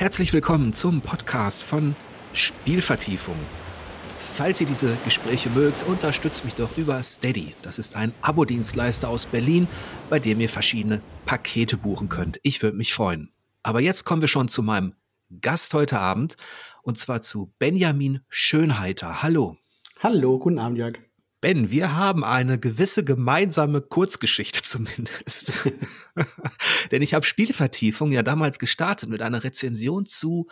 Herzlich willkommen zum Podcast von Spielvertiefung. Falls ihr diese Gespräche mögt, unterstützt mich doch über Steady. Das ist ein Abo-Dienstleister aus Berlin, bei dem ihr verschiedene Pakete buchen könnt. Ich würde mich freuen. Aber jetzt kommen wir schon zu meinem Gast heute Abend und zwar zu Benjamin Schönheiter. Hallo. Hallo, guten Abend, Jörg. Ben, wir haben eine gewisse gemeinsame Kurzgeschichte zumindest. Denn ich habe Spielvertiefung ja damals gestartet mit einer Rezension zu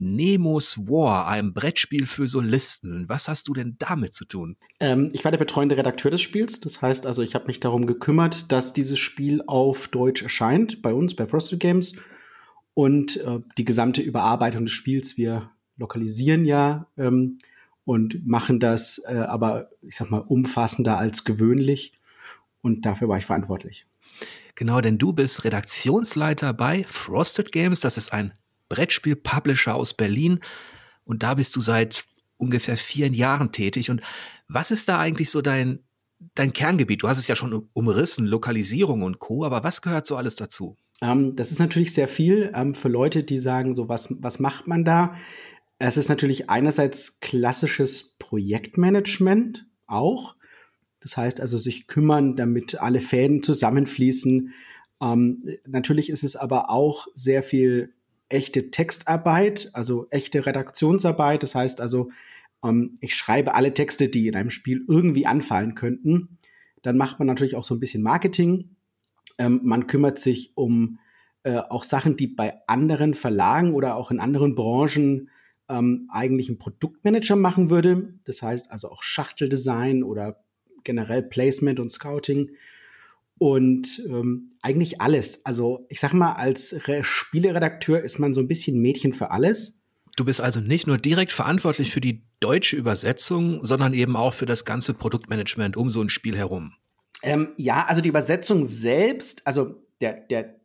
Nemos War, einem Brettspiel für Solisten. Was hast du denn damit zu tun? Ähm, ich war der betreuende Redakteur des Spiels. Das heißt also, ich habe mich darum gekümmert, dass dieses Spiel auf Deutsch erscheint, bei uns, bei Frosted Games. Und äh, die gesamte Überarbeitung des Spiels, wir lokalisieren ja ähm, und machen das äh, aber, ich sag mal, umfassender als gewöhnlich. Und dafür war ich verantwortlich. Genau, denn du bist Redaktionsleiter bei Frosted Games. Das ist ein Brettspiel-Publisher aus Berlin. Und da bist du seit ungefähr vier Jahren tätig. Und was ist da eigentlich so dein, dein Kerngebiet? Du hast es ja schon umrissen, Lokalisierung und Co. Aber was gehört so alles dazu? Ähm, das ist natürlich sehr viel ähm, für Leute, die sagen, so was, was macht man da? Es ist natürlich einerseits klassisches Projektmanagement auch. Das heißt also sich kümmern, damit alle Fäden zusammenfließen. Ähm, natürlich ist es aber auch sehr viel echte Textarbeit, also echte Redaktionsarbeit. Das heißt also, ähm, ich schreibe alle Texte, die in einem Spiel irgendwie anfallen könnten. Dann macht man natürlich auch so ein bisschen Marketing. Ähm, man kümmert sich um äh, auch Sachen, die bei anderen Verlagen oder auch in anderen Branchen ähm, eigentlich ein Produktmanager machen würde. Das heißt also auch Schachteldesign oder generell Placement und Scouting und ähm, eigentlich alles. Also ich sag mal, als Re Spieleredakteur ist man so ein bisschen Mädchen für alles. Du bist also nicht nur direkt verantwortlich für die deutsche Übersetzung, sondern eben auch für das ganze Produktmanagement um so ein Spiel herum. Ähm, ja, also die Übersetzung selbst, also der, der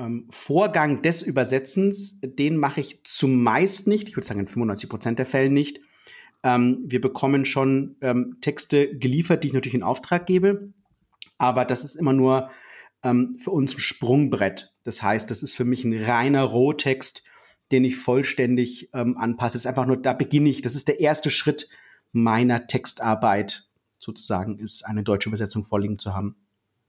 ähm, Vorgang des Übersetzens, den mache ich zumeist nicht. Ich würde sagen in 95 Prozent der Fälle nicht. Ähm, wir bekommen schon ähm, Texte geliefert, die ich natürlich in Auftrag gebe. Aber das ist immer nur ähm, für uns ein Sprungbrett. Das heißt, das ist für mich ein reiner Rohtext, den ich vollständig ähm, anpasse. Das ist einfach nur, da beginne ich. Das ist der erste Schritt meiner Textarbeit sozusagen, ist eine deutsche Übersetzung vorliegen zu haben.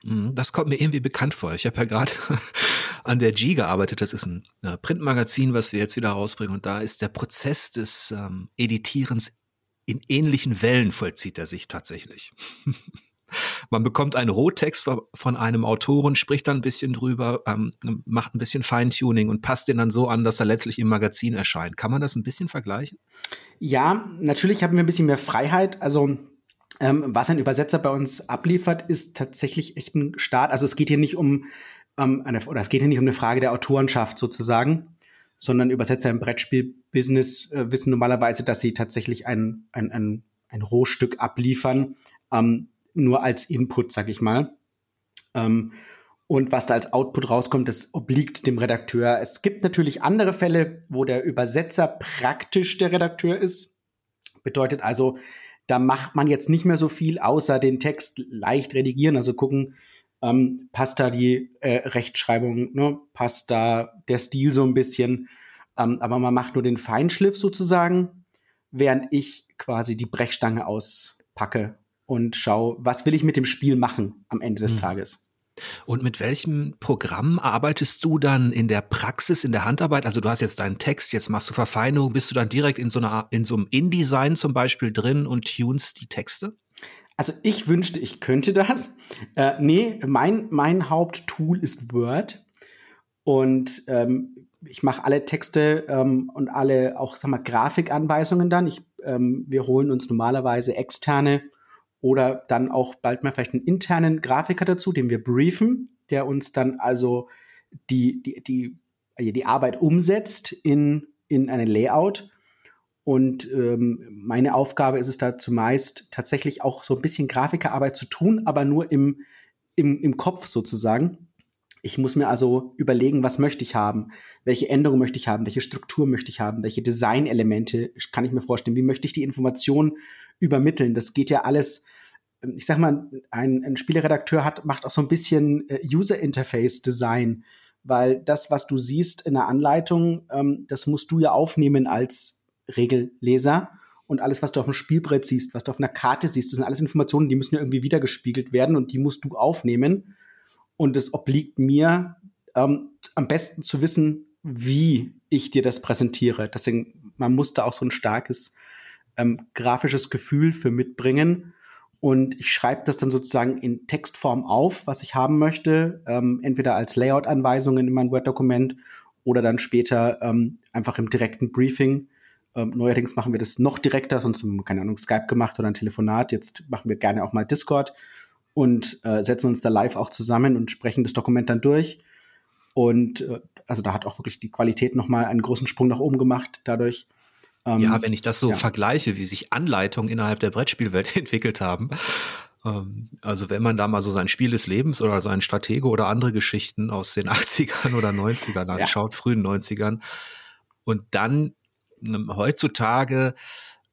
Mhm, das kommt mir irgendwie bekannt vor. Ich habe ja gerade an der G gearbeitet. Das ist ein Printmagazin, was wir jetzt wieder rausbringen. Und da ist der Prozess des ähm, Editierens in ähnlichen Wellen vollzieht er sich tatsächlich. Man bekommt einen Rohtext von einem Autoren, spricht dann ein bisschen drüber, ähm, macht ein bisschen Feintuning und passt den dann so an, dass er letztlich im Magazin erscheint. Kann man das ein bisschen vergleichen? Ja, natürlich haben wir ein bisschen mehr Freiheit. Also ähm, was ein Übersetzer bei uns abliefert, ist tatsächlich echt ein Start. Also es geht hier nicht um ähm, eine, oder es geht hier nicht um eine Frage der Autorenschaft sozusagen, sondern Übersetzer im Brettspiel-Business äh, wissen normalerweise, dass sie tatsächlich ein, ein, ein, ein Rohstück abliefern, ähm, nur als Input, sag ich mal. Ähm, und was da als Output rauskommt, das obliegt dem Redakteur. Es gibt natürlich andere Fälle, wo der Übersetzer praktisch der Redakteur ist. Bedeutet also, da macht man jetzt nicht mehr so viel, außer den Text leicht redigieren, also gucken, ähm, passt da die äh, Rechtschreibung, ne? passt da der Stil so ein bisschen. Ähm, aber man macht nur den Feinschliff sozusagen, während ich quasi die Brechstange auspacke und schaue, was will ich mit dem Spiel machen am Ende des mhm. Tages. Und mit welchem Programm arbeitest du dann in der Praxis, in der Handarbeit? Also du hast jetzt deinen Text, jetzt machst du Verfeinerung, bist du dann direkt in so einer, in so einem InDesign zum Beispiel drin und tunst die Texte? Also ich wünschte, ich könnte das. Äh, nee, mein, mein Haupttool ist Word. Und ähm, ich mache alle Texte ähm, und alle auch sag mal, Grafikanweisungen dann. Ich, ähm, wir holen uns normalerweise externe oder dann auch bald mal vielleicht einen internen Grafiker dazu, den wir briefen, der uns dann also die, die, die, äh, die Arbeit umsetzt in, in eine Layout. Und ähm, meine Aufgabe ist es da zumeist tatsächlich auch so ein bisschen Grafikerarbeit zu tun, aber nur im, im, im Kopf sozusagen. Ich muss mir also überlegen, was möchte ich haben, welche Änderungen möchte ich haben, welche Struktur möchte ich haben, welche Designelemente kann ich mir vorstellen, wie möchte ich die Information übermitteln. Das geht ja alles, ähm, ich sag mal, ein, ein Spieleredakteur hat, macht auch so ein bisschen äh, User Interface Design. weil das, was du siehst in der Anleitung, ähm, das musst du ja aufnehmen als Regelleser. Und alles, was du auf dem Spielbrett siehst, was du auf einer Karte siehst, das sind alles Informationen, die müssen ja irgendwie wiedergespiegelt werden und die musst du aufnehmen. Und es obliegt mir, ähm, am besten zu wissen, wie ich dir das präsentiere. Deswegen, man muss da auch so ein starkes ähm, grafisches Gefühl für mitbringen. Und ich schreibe das dann sozusagen in Textform auf, was ich haben möchte, ähm, entweder als Layout-Anweisungen in mein Word-Dokument oder dann später ähm, einfach im direkten Briefing. Ähm, neuerdings machen wir das noch direkter, sonst haben wir, keine Ahnung, Skype gemacht oder ein Telefonat. Jetzt machen wir gerne auch mal Discord und äh, setzen uns da live auch zusammen und sprechen das Dokument dann durch. Und äh, also da hat auch wirklich die Qualität nochmal einen großen Sprung nach oben gemacht dadurch. Ähm, ja, wenn ich das so ja. vergleiche, wie sich Anleitungen innerhalb der Brettspielwelt entwickelt haben. Ähm, also wenn man da mal so sein Spiel des Lebens oder sein Stratege oder andere Geschichten aus den 80ern oder 90ern anschaut, ja. frühen 90ern, und dann ähm, heutzutage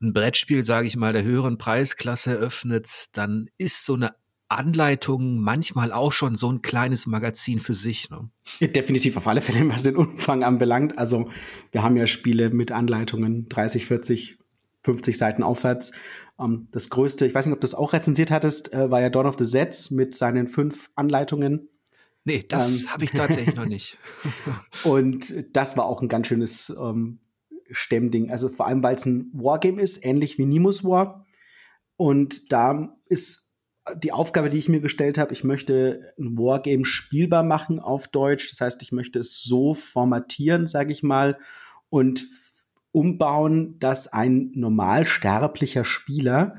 ein Brettspiel, sage ich mal, der höheren Preisklasse eröffnet, dann ist so eine Anleitungen manchmal auch schon so ein kleines Magazin für sich. Ne? Definitiv auf alle Fälle, was den Umfang anbelangt. Also wir haben ja Spiele mit Anleitungen 30, 40, 50 Seiten aufwärts. Um, ähm, das größte, ich weiß nicht, ob du das auch rezensiert hattest, äh, war ja Dawn of the Sets mit seinen fünf Anleitungen. Nee, das ähm, habe ich tatsächlich noch nicht. Und das war auch ein ganz schönes ähm, Stemmding. Also vor allem, weil es ein Wargame ist, ähnlich wie Nimus War. Und da ist die Aufgabe, die ich mir gestellt habe, ich möchte ein Wargame spielbar machen auf Deutsch. Das heißt, ich möchte es so formatieren, sage ich mal, und umbauen, dass ein normal sterblicher Spieler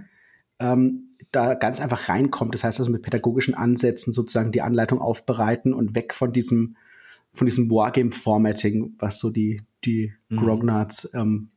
ähm, da ganz einfach reinkommt. Das heißt also mit pädagogischen Ansätzen sozusagen die Anleitung aufbereiten und weg von diesem von diesem Wargame-Formatting, was so die die mhm. Grognards ähm,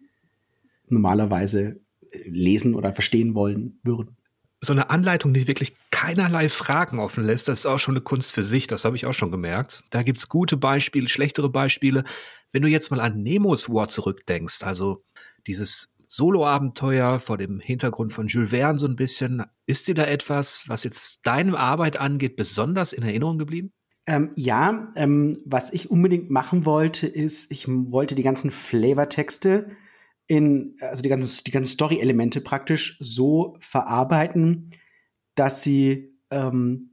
normalerweise lesen oder verstehen wollen würden so eine Anleitung, die wirklich keinerlei Fragen offen lässt, das ist auch schon eine Kunst für sich, das habe ich auch schon gemerkt. Da gibt's gute Beispiele, schlechtere Beispiele. Wenn du jetzt mal an Nemos War zurückdenkst, also dieses Solo-Abenteuer vor dem Hintergrund von Jules Verne so ein bisschen, ist dir da etwas, was jetzt deine Arbeit angeht, besonders in Erinnerung geblieben? Ähm, ja, ähm, was ich unbedingt machen wollte, ist, ich wollte die ganzen Flavortexte in, also die ganzen, die ganzen Story-Elemente praktisch so verarbeiten, dass sie ähm,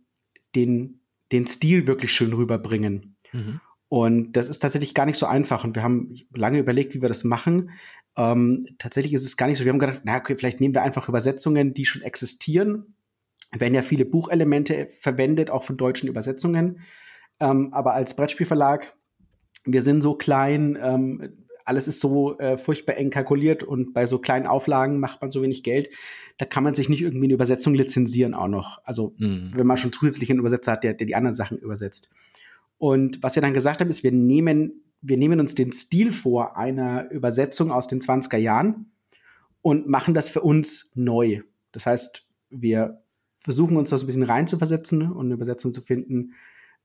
den, den Stil wirklich schön rüberbringen. Mhm. Und das ist tatsächlich gar nicht so einfach. Und wir haben lange überlegt, wie wir das machen. Ähm, tatsächlich ist es gar nicht so. Wir haben gedacht, na okay, vielleicht nehmen wir einfach Übersetzungen, die schon existieren. Werden ja viele Buchelemente verwendet, auch von deutschen Übersetzungen. Ähm, aber als Brettspielverlag, wir sind so klein, ähm, alles ist so äh, furchtbar eng kalkuliert und bei so kleinen Auflagen macht man so wenig Geld. Da kann man sich nicht irgendwie eine Übersetzung lizenzieren auch noch. Also mhm. wenn man schon zusätzlich einen Übersetzer hat, der, der die anderen Sachen übersetzt. Und was wir dann gesagt haben, ist, wir nehmen, wir nehmen uns den Stil vor einer Übersetzung aus den 20er Jahren und machen das für uns neu. Das heißt, wir versuchen uns das ein bisschen rein zu versetzen und eine Übersetzung zu finden,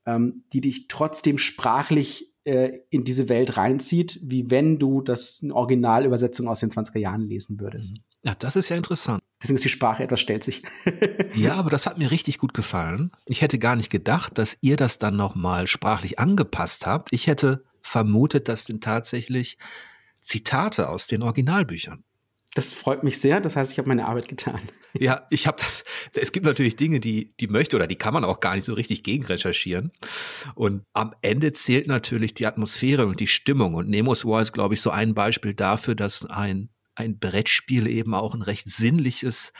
ähm, die dich trotzdem sprachlich äh, in diese Welt reinzieht, wie wenn du das eine Originalübersetzung aus den 20er Jahren lesen würdest. Ja, das ist ja interessant. Deswegen ist die Sprache etwas stellt sich. ja, aber das hat mir richtig gut gefallen. Ich hätte gar nicht gedacht, dass ihr das dann noch mal sprachlich angepasst habt. Ich hätte vermutet, das sind tatsächlich Zitate aus den Originalbüchern. Das freut mich sehr. Das heißt, ich habe meine Arbeit getan. Ja, ich habe das. Es gibt natürlich Dinge, die die möchte oder die kann man auch gar nicht so richtig gegenrecherchieren. Und am Ende zählt natürlich die Atmosphäre und die Stimmung. Und Nemos War ist, glaube ich, so ein Beispiel dafür, dass ein ein Brettspiel eben auch ein recht sinnliches,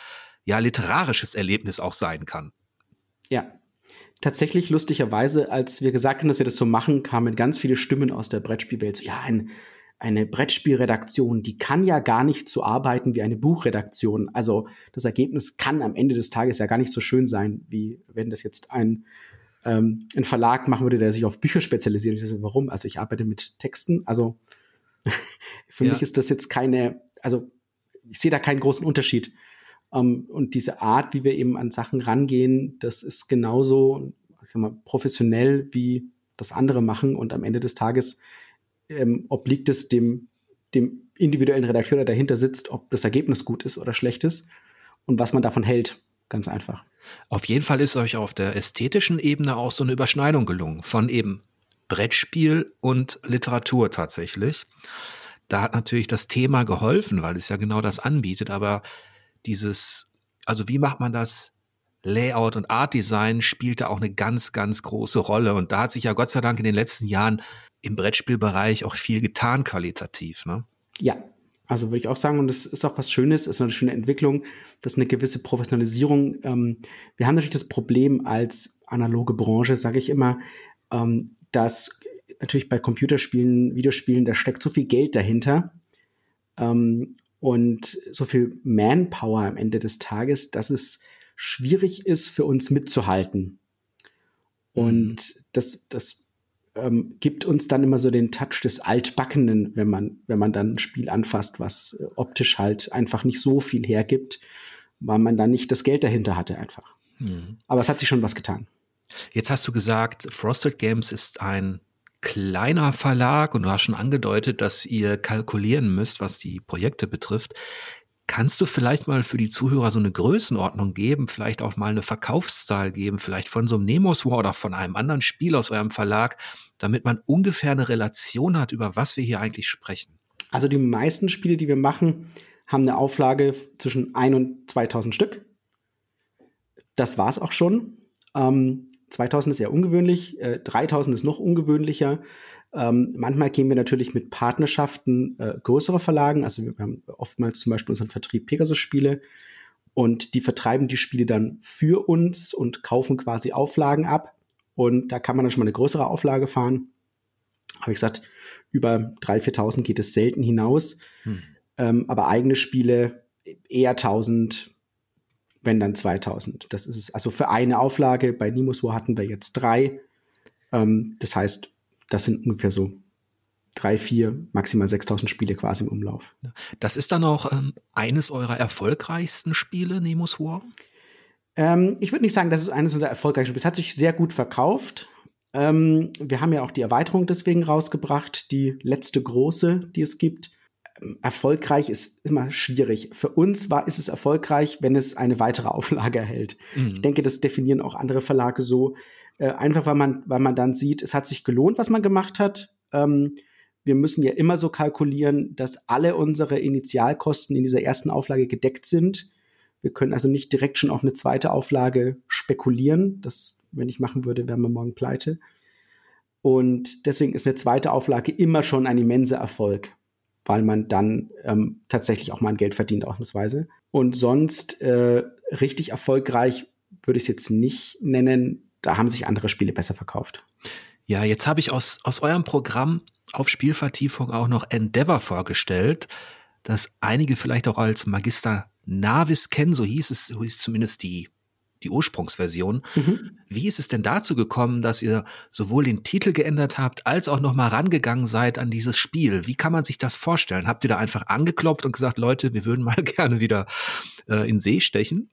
ja literarisches Erlebnis auch sein kann. Ja, tatsächlich lustigerweise, als wir gesagt haben, dass wir das so machen, kamen ganz viele Stimmen aus der Brettspielwelt. So, ja, ein eine Brettspielredaktion, die kann ja gar nicht so arbeiten wie eine Buchredaktion. Also das Ergebnis kann am Ende des Tages ja gar nicht so schön sein, wie wenn das jetzt ein, ähm, ein Verlag machen würde, der sich auf Bücher spezialisiert. Ich so, warum? Also ich arbeite mit Texten. Also für ja. mich ist das jetzt keine, also ich sehe da keinen großen Unterschied. Um, ähm, und diese Art, wie wir eben an Sachen rangehen, das ist genauso ich sag mal, professionell wie das andere machen. Und am Ende des Tages ähm, obliegt es dem, dem individuellen Redakteur, der dahinter sitzt, ob das Ergebnis gut ist oder schlecht ist und was man davon hält. Ganz einfach. Auf jeden Fall ist euch auf der ästhetischen Ebene auch so eine Überschneidung gelungen von eben Brettspiel und Literatur tatsächlich. Da hat natürlich das Thema geholfen, weil es ja genau das anbietet, aber dieses, also wie macht man das? Layout und Art Design spielte auch eine ganz, ganz große Rolle. Und da hat sich ja Gott sei Dank in den letzten Jahren im Brettspielbereich auch viel getan, qualitativ. Ne? Ja, also würde ich auch sagen, und das ist auch was Schönes, ist eine schöne Entwicklung, das ist eine gewisse Professionalisierung. Ähm, wir haben natürlich das Problem als analoge Branche, sage ich immer, ähm, dass natürlich bei Computerspielen, Videospielen, da steckt so viel Geld dahinter ähm, und so viel Manpower am Ende des Tages, dass es schwierig ist für uns mitzuhalten. Und mhm. das, das ähm, gibt uns dann immer so den Touch des Altbackenen, wenn man, wenn man dann ein Spiel anfasst, was äh, optisch halt einfach nicht so viel hergibt, weil man dann nicht das Geld dahinter hatte einfach. Mhm. Aber es hat sich schon was getan. Jetzt hast du gesagt, Frosted Games ist ein kleiner Verlag und du hast schon angedeutet, dass ihr kalkulieren müsst, was die Projekte betrifft. Kannst du vielleicht mal für die Zuhörer so eine Größenordnung geben, vielleicht auch mal eine Verkaufszahl geben, vielleicht von so einem Nemos War oder von einem anderen Spiel aus eurem Verlag, damit man ungefähr eine Relation hat, über was wir hier eigentlich sprechen? Also die meisten Spiele, die wir machen, haben eine Auflage zwischen 1 und 2000 Stück. Das war's auch schon. Ähm, 2000 ist eher ungewöhnlich, äh, 3000 ist noch ungewöhnlicher. Ähm, manchmal gehen wir natürlich mit Partnerschaften äh, größere Verlagen. Also wir haben oftmals zum Beispiel unseren Vertrieb Pegasus-Spiele und die vertreiben die Spiele dann für uns und kaufen quasi Auflagen ab. Und da kann man dann schon mal eine größere Auflage fahren. Habe ich gesagt, über 3.000, 4.000 geht es selten hinaus. Hm. Ähm, aber eigene Spiele eher 1000, wenn dann 2000. Das ist es. Also für eine Auflage. Bei Nimus War hatten wir jetzt drei. Ähm, das heißt, das sind ungefähr so drei, vier, maximal 6000 Spiele quasi im Umlauf. Das ist dann auch ähm, eines eurer erfolgreichsten Spiele, Nemus War? Ähm, ich würde nicht sagen, das ist eines unserer erfolgreichsten Spiele. Es hat sich sehr gut verkauft. Ähm, wir haben ja auch die Erweiterung deswegen rausgebracht, die letzte große, die es gibt. Erfolgreich ist immer schwierig. Für uns war, ist es erfolgreich, wenn es eine weitere Auflage erhält. Mhm. Ich denke, das definieren auch andere Verlage so. Äh, einfach weil man, weil man dann sieht, es hat sich gelohnt, was man gemacht hat. Ähm, wir müssen ja immer so kalkulieren, dass alle unsere Initialkosten in dieser ersten Auflage gedeckt sind. Wir können also nicht direkt schon auf eine zweite Auflage spekulieren. Das, wenn ich machen würde, wären wir morgen pleite. Und deswegen ist eine zweite Auflage immer schon ein immenser Erfolg, weil man dann ähm, tatsächlich auch mal ein Geld verdient, ausnahmsweise. Und sonst äh, richtig erfolgreich würde ich es jetzt nicht nennen da haben sich andere Spiele besser verkauft. Ja, jetzt habe ich aus, aus eurem Programm auf Spielvertiefung auch noch Endeavor vorgestellt, das einige vielleicht auch als Magister Navis kennen, so hieß es, so hieß zumindest die, die Ursprungsversion. Mhm. Wie ist es denn dazu gekommen, dass ihr sowohl den Titel geändert habt, als auch nochmal rangegangen seid an dieses Spiel? Wie kann man sich das vorstellen? Habt ihr da einfach angeklopft und gesagt, Leute, wir würden mal gerne wieder äh, in See stechen?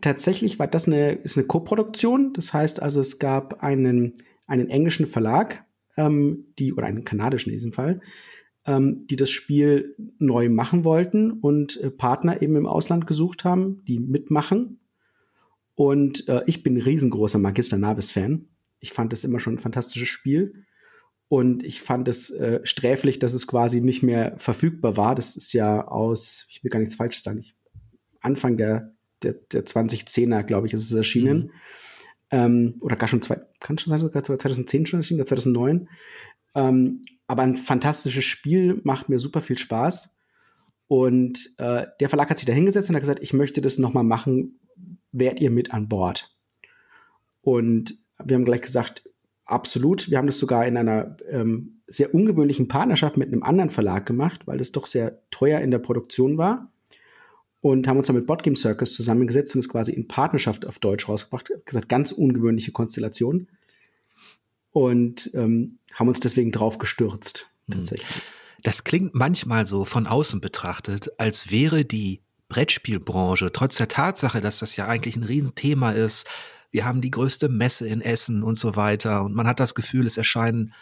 Tatsächlich war das eine, ist eine Co-Produktion. Das heißt also, es gab einen, einen englischen Verlag, ähm, die, oder einen kanadischen in diesem Fall, ähm, die das Spiel neu machen wollten und äh, Partner eben im Ausland gesucht haben, die mitmachen. Und äh, ich bin ein riesengroßer Magister Navis-Fan. Ich fand es immer schon ein fantastisches Spiel. Und ich fand es äh, sträflich, dass es quasi nicht mehr verfügbar war. Das ist ja aus, ich will gar nichts Falsches sagen, Anfang der der, der 2010er, glaube ich, ist es erschienen. Mhm. Ähm, oder gar schon zwei, kann schon sein, sogar 2010 schon erschienen, oder 2009. Ähm, aber ein fantastisches Spiel, macht mir super viel Spaß. Und äh, der Verlag hat sich da hingesetzt und hat gesagt, ich möchte das nochmal machen, wärt ihr mit an Bord? Und wir haben gleich gesagt, absolut. Wir haben das sogar in einer ähm, sehr ungewöhnlichen Partnerschaft mit einem anderen Verlag gemacht, weil das doch sehr teuer in der Produktion war und haben uns dann mit Botgame Circus zusammengesetzt und es quasi in Partnerschaft auf Deutsch rausgebracht. Gesagt, ganz ungewöhnliche Konstellation. Und ähm, haben uns deswegen drauf gestürzt, hm. tatsächlich. Das klingt manchmal so von außen betrachtet, als wäre die Brettspielbranche, trotz der Tatsache, dass das ja eigentlich ein Riesenthema ist, wir haben die größte Messe in Essen und so weiter und man hat das Gefühl, es erscheinen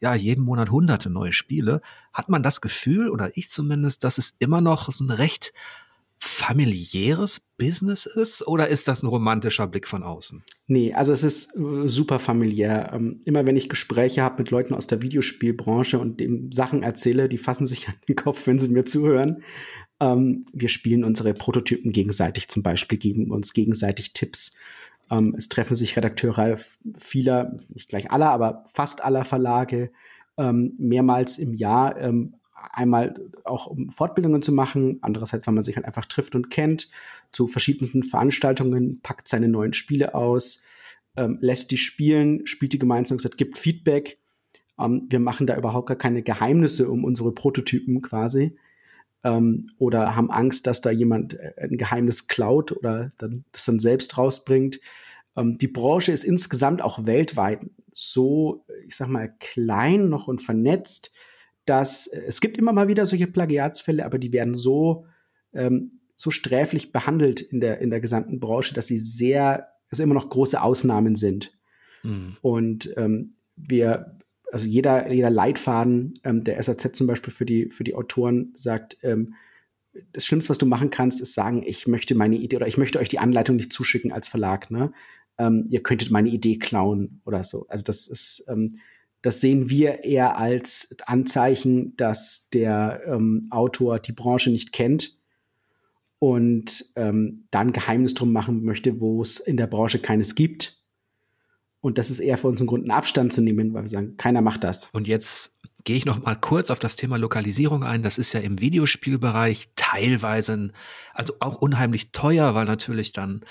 ja jeden Monat hunderte neue Spiele, hat man das Gefühl, oder ich zumindest, dass es immer noch so ein recht familiäres Business ist oder ist das ein romantischer Blick von außen? Nee, also es ist äh, super familiär. Ähm, immer wenn ich Gespräche habe mit Leuten aus der Videospielbranche und dem Sachen erzähle, die fassen sich an den Kopf, wenn sie mir zuhören. Ähm, wir spielen unsere Prototypen gegenseitig zum Beispiel, geben uns gegenseitig Tipps. Ähm, es treffen sich Redakteure vieler, nicht gleich aller, aber fast aller Verlage ähm, mehrmals im Jahr. Ähm, einmal auch um Fortbildungen zu machen, andererseits, weil man sich halt einfach trifft und kennt, zu verschiedensten Veranstaltungen, packt seine neuen Spiele aus, ähm, lässt die spielen, spielt die gemeinsam, gibt Feedback. Ähm, wir machen da überhaupt gar keine Geheimnisse um unsere Prototypen quasi ähm, oder haben Angst, dass da jemand äh, ein Geheimnis klaut oder dann, das dann selbst rausbringt. Ähm, die Branche ist insgesamt auch weltweit so, ich sag mal, klein noch und vernetzt, dass äh, es gibt immer mal wieder solche Plagiatsfälle, aber die werden so, ähm, so sträflich behandelt in der, in der gesamten Branche, dass sie sehr, also immer noch große Ausnahmen sind. Mhm. Und ähm, wir also jeder, jeder Leitfaden ähm, der SAZ zum Beispiel für die, für die Autoren sagt, ähm, das Schlimmste, was du machen kannst, ist sagen, ich möchte meine Idee oder ich möchte euch die Anleitung nicht zuschicken als Verlag, ne? Ähm, ihr könntet meine Idee klauen oder so. Also das ist, ähm, das sehen wir eher als Anzeichen, dass der ähm, Autor die Branche nicht kennt und ähm, dann Geheimnis drum machen möchte, wo es in der Branche keines gibt und das ist eher für uns ein Grund, einen Abstand zu nehmen, weil wir sagen, keiner macht das. Und jetzt gehe ich noch mal kurz auf das Thema Lokalisierung ein. Das ist ja im Videospielbereich teilweise, also auch unheimlich teuer, weil natürlich dann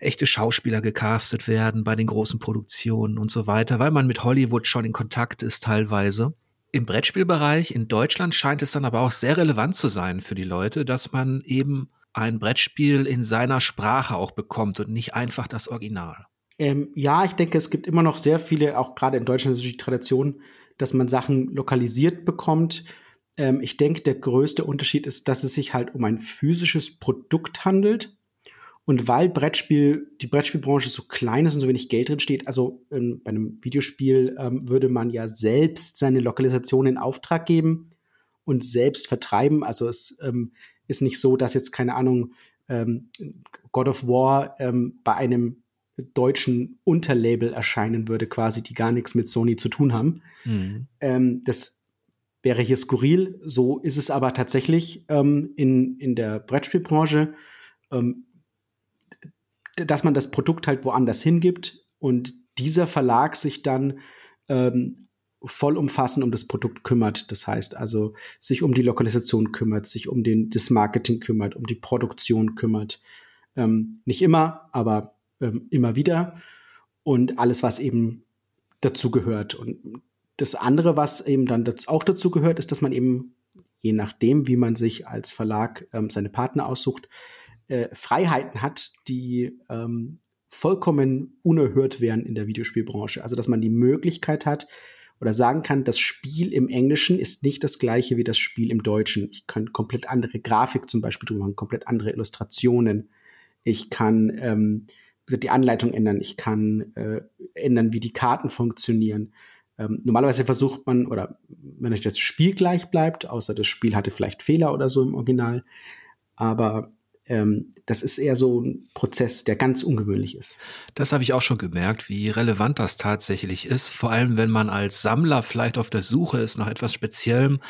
echte Schauspieler gecastet werden bei den großen Produktionen und so weiter, weil man mit Hollywood schon in Kontakt ist teilweise. Im Brettspielbereich in Deutschland scheint es dann aber auch sehr relevant zu sein für die Leute, dass man eben ein Brettspiel in seiner Sprache auch bekommt und nicht einfach das Original. Ähm, ja, ich denke, es gibt immer noch sehr viele, auch gerade in Deutschland ist die Tradition, dass man Sachen lokalisiert bekommt. Ähm, ich denke, der größte Unterschied ist, dass es sich halt um ein physisches Produkt handelt. Und weil Brettspiel, die Brettspielbranche so klein ist und so wenig Geld drin steht, also in, bei einem Videospiel ähm, würde man ja selbst seine Lokalisation in Auftrag geben und selbst vertreiben. Also es ähm, ist nicht so, dass jetzt keine Ahnung ähm, God of War ähm, bei einem deutschen Unterlabel erscheinen würde, quasi, die gar nichts mit Sony zu tun haben. Mhm. Ähm, das wäre hier skurril. So ist es aber tatsächlich ähm, in, in der Brettspielbranche, ähm, dass man das Produkt halt woanders hingibt und dieser Verlag sich dann ähm, vollumfassend um das Produkt kümmert. Das heißt also, sich um die Lokalisation kümmert, sich um den, das Marketing kümmert, um die Produktion kümmert. Ähm, nicht immer, aber ähm, immer wieder und alles, was eben dazu gehört. Und das andere, was eben dann auch dazu gehört, ist, dass man eben, je nachdem, wie man sich als Verlag ähm, seine Partner aussucht, äh, Freiheiten hat, die ähm, vollkommen unerhört wären in der Videospielbranche. Also, dass man die Möglichkeit hat oder sagen kann, das Spiel im Englischen ist nicht das gleiche wie das Spiel im Deutschen. Ich kann komplett andere Grafik zum Beispiel drüber machen, komplett andere Illustrationen. Ich kann ähm, die Anleitung ändern, ich kann äh, ändern, wie die Karten funktionieren. Ähm, normalerweise versucht man, oder wenn euch das Spiel gleich bleibt, außer das Spiel hatte vielleicht Fehler oder so im Original, aber ähm, das ist eher so ein Prozess, der ganz ungewöhnlich ist. Das habe ich auch schon gemerkt, wie relevant das tatsächlich ist, vor allem wenn man als Sammler vielleicht auf der Suche ist nach etwas Speziellem,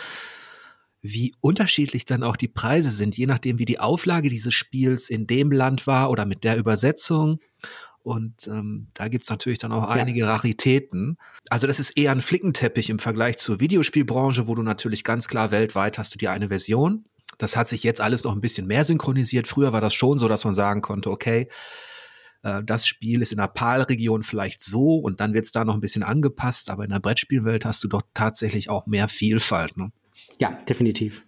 wie unterschiedlich dann auch die Preise sind, je nachdem, wie die Auflage dieses Spiels in dem Land war oder mit der Übersetzung. Und ähm, da gibt's natürlich dann auch ja. einige Raritäten. Also das ist eher ein Flickenteppich im Vergleich zur Videospielbranche, wo du natürlich ganz klar weltweit hast du die eine Version. Das hat sich jetzt alles noch ein bisschen mehr synchronisiert. Früher war das schon so, dass man sagen konnte, okay, äh, das Spiel ist in der PAL-Region vielleicht so und dann wird's da noch ein bisschen angepasst, aber in der Brettspielwelt hast du doch tatsächlich auch mehr Vielfalt. Ne? Ja, definitiv.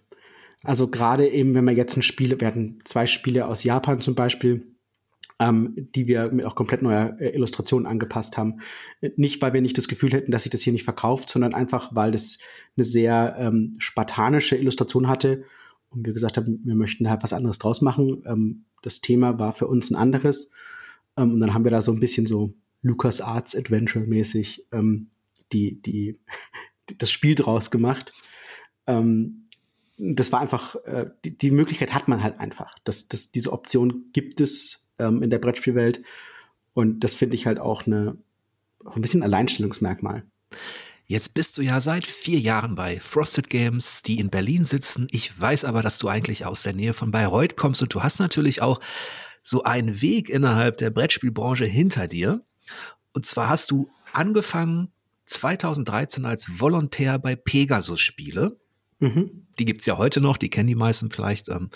Also gerade eben, wenn wir jetzt ein Spiel, wir hatten zwei Spiele aus Japan zum Beispiel, ähm, die wir mit auch komplett neuer äh, Illustrationen angepasst haben. Nicht, weil wir nicht das Gefühl hätten, dass sich das hier nicht verkauft, sondern einfach, weil das eine sehr ähm, spartanische Illustration hatte und wir gesagt haben, wir möchten halt was anderes draus machen. Ähm, das Thema war für uns ein anderes. Ähm, und dann haben wir da so ein bisschen so Lucas Arts Adventure mäßig ähm, die, die, das Spiel draus gemacht. Ähm, das war einfach, äh, die, die Möglichkeit hat man halt einfach. Das, das, diese Option gibt es ähm, in der Brettspielwelt. Und das finde ich halt auch eine, auch ein bisschen Alleinstellungsmerkmal. Jetzt bist du ja seit vier Jahren bei Frosted Games, die in Berlin sitzen. Ich weiß aber, dass du eigentlich aus der Nähe von Bayreuth kommst und du hast natürlich auch so einen Weg innerhalb der Brettspielbranche hinter dir. Und zwar hast du angefangen 2013 als Volontär bei Pegasus Spiele. Mhm. Die gibt's ja heute noch, die kennen die meisten vielleicht. Ähm,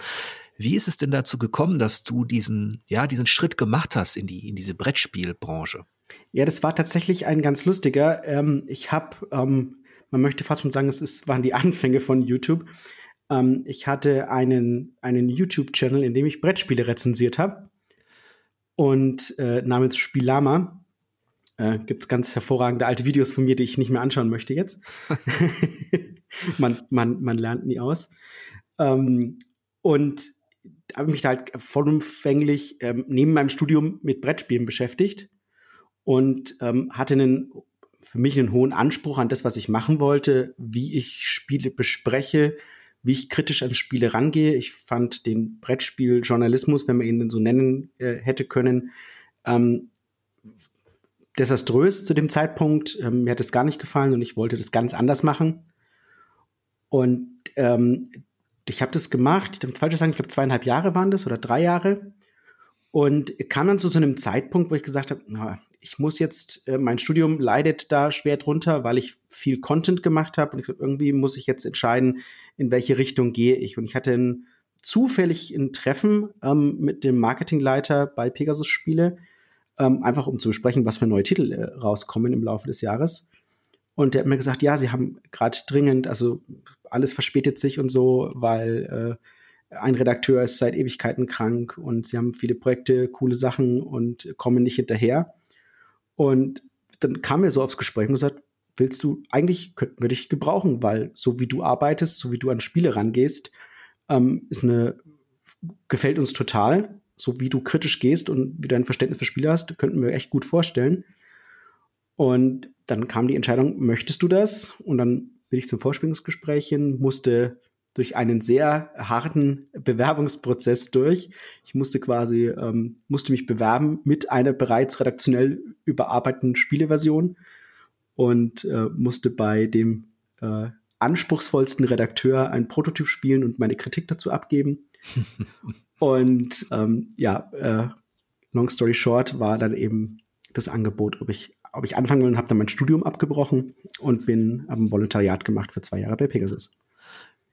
wie ist es denn dazu gekommen, dass du diesen, ja, diesen Schritt gemacht hast in die, in diese Brettspielbranche? Ja, das war tatsächlich ein ganz lustiger. Ähm, ich habe, ähm, man möchte fast schon sagen, es ist, waren die Anfänge von YouTube. Ähm, ich hatte einen, einen YouTube-Channel, in dem ich Brettspiele rezensiert habe. Und äh, namens Spielama. Äh, Gibt es ganz hervorragende alte Videos von mir, die ich nicht mehr anschauen möchte jetzt. man, man, man lernt nie aus. Ähm, und habe mich da halt vollumfänglich ähm, neben meinem Studium mit Brettspielen beschäftigt und ähm, hatte einen für mich einen hohen Anspruch an das, was ich machen wollte, wie ich Spiele bespreche, wie ich kritisch an Spiele rangehe. Ich fand den Brettspieljournalismus, wenn man ihn so nennen äh, hätte können, ähm, desaströs zu dem Zeitpunkt. Ähm, mir hat es gar nicht gefallen und ich wollte das ganz anders machen. Und ähm, ich habe das gemacht, ich darf falsch sagen, ich glaube zweieinhalb Jahre waren das oder drei Jahre. Und kam dann zu so einem Zeitpunkt, wo ich gesagt habe, ich muss jetzt, äh, mein Studium leidet da schwer drunter, weil ich viel Content gemacht habe. Und ich irgendwie muss ich jetzt entscheiden, in welche Richtung gehe ich. Und ich hatte ein, zufällig ein Treffen ähm, mit dem Marketingleiter bei Pegasus Spiele, ähm, einfach um zu besprechen, was für neue Titel äh, rauskommen im Laufe des Jahres. Und der hat mir gesagt, ja, sie haben gerade dringend, also alles verspätet sich und so, weil äh, ein Redakteur ist seit Ewigkeiten krank und sie haben viele Projekte, coole Sachen und kommen nicht hinterher. Und dann kam er so aufs Gespräch und gesagt, willst du, eigentlich könnten wir dich gebrauchen, weil so wie du arbeitest, so wie du an Spiele rangehst, ähm, ist eine, gefällt uns total. So wie du kritisch gehst und wie dein Verständnis für Spiele hast, könnten wir echt gut vorstellen. Und dann kam die Entscheidung, möchtest du das? Und dann bin ich zum Vorstellungsgespräch hin, musste durch einen sehr harten Bewerbungsprozess durch. Ich musste quasi, ähm, musste mich bewerben mit einer bereits redaktionell überarbeiteten Spieleversion und äh, musste bei dem äh, anspruchsvollsten Redakteur ein Prototyp spielen und meine Kritik dazu abgeben. und ähm, ja, äh, long story short war dann eben das Angebot, ob ich ob ich anfangen will und habe dann mein Studium abgebrochen und bin am Volontariat gemacht für zwei Jahre bei Pegasus.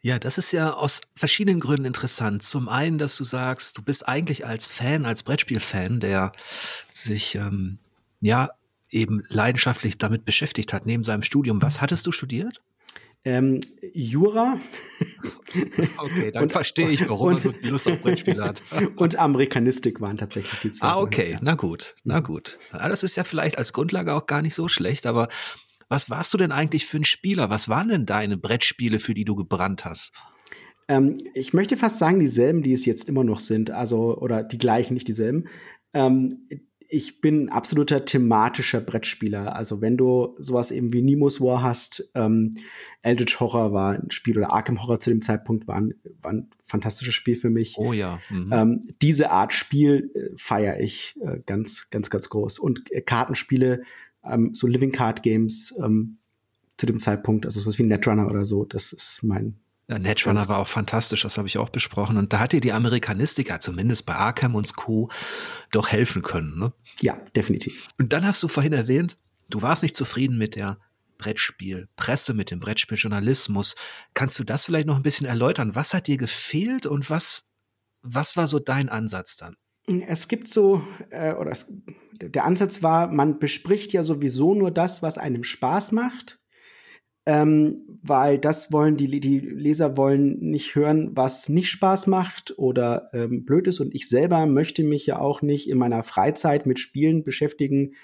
Ja, das ist ja aus verschiedenen Gründen interessant. Zum einen, dass du sagst, du bist eigentlich als Fan, als Brettspiel-Fan, der sich ähm, ja eben leidenschaftlich damit beschäftigt hat, neben seinem Studium. Was hattest du studiert? Ähm, Jura. Okay, dann und, verstehe ich, warum und, man so viel Lust auf Brettspiele hat. und Amerikanistik waren tatsächlich die zwei. Ah, okay, na gut, na gut. Ja, das ist ja vielleicht als Grundlage auch gar nicht so schlecht, aber was warst du denn eigentlich für ein Spieler? Was waren denn deine Brettspiele, für die du gebrannt hast? Ähm, ich möchte fast sagen, dieselben, die es jetzt immer noch sind, also, oder die gleichen, nicht dieselben. Ähm, ich bin ein absoluter thematischer Brettspieler. Also wenn du sowas eben wie Nemo's War hast, ähm, Eldritch Horror war ein Spiel oder Arkham Horror zu dem Zeitpunkt war ein, war ein fantastisches Spiel für mich. Oh ja. Mhm. Ähm, diese Art Spiel äh, feiere ich äh, ganz, ganz, ganz groß. Und äh, Kartenspiele, ähm, so Living Card Games ähm, zu dem Zeitpunkt, also sowas wie Netrunner oder so, das ist mein Netrunner war auch fantastisch, das habe ich auch besprochen. Und da hat dir die Amerikanistik, ja, zumindest bei Arkham und Co., doch helfen können. Ne? Ja, definitiv. Und dann hast du vorhin erwähnt, du warst nicht zufrieden mit der Brettspielpresse, mit dem Brettspieljournalismus. Kannst du das vielleicht noch ein bisschen erläutern? Was hat dir gefehlt und was, was war so dein Ansatz dann? Es gibt so, äh, oder es, der Ansatz war, man bespricht ja sowieso nur das, was einem Spaß macht ähm, weil das wollen die, die Leser wollen nicht hören, was nicht Spaß macht oder ähm, blöd ist. Und ich selber möchte mich ja auch nicht in meiner Freizeit mit Spielen beschäftigen,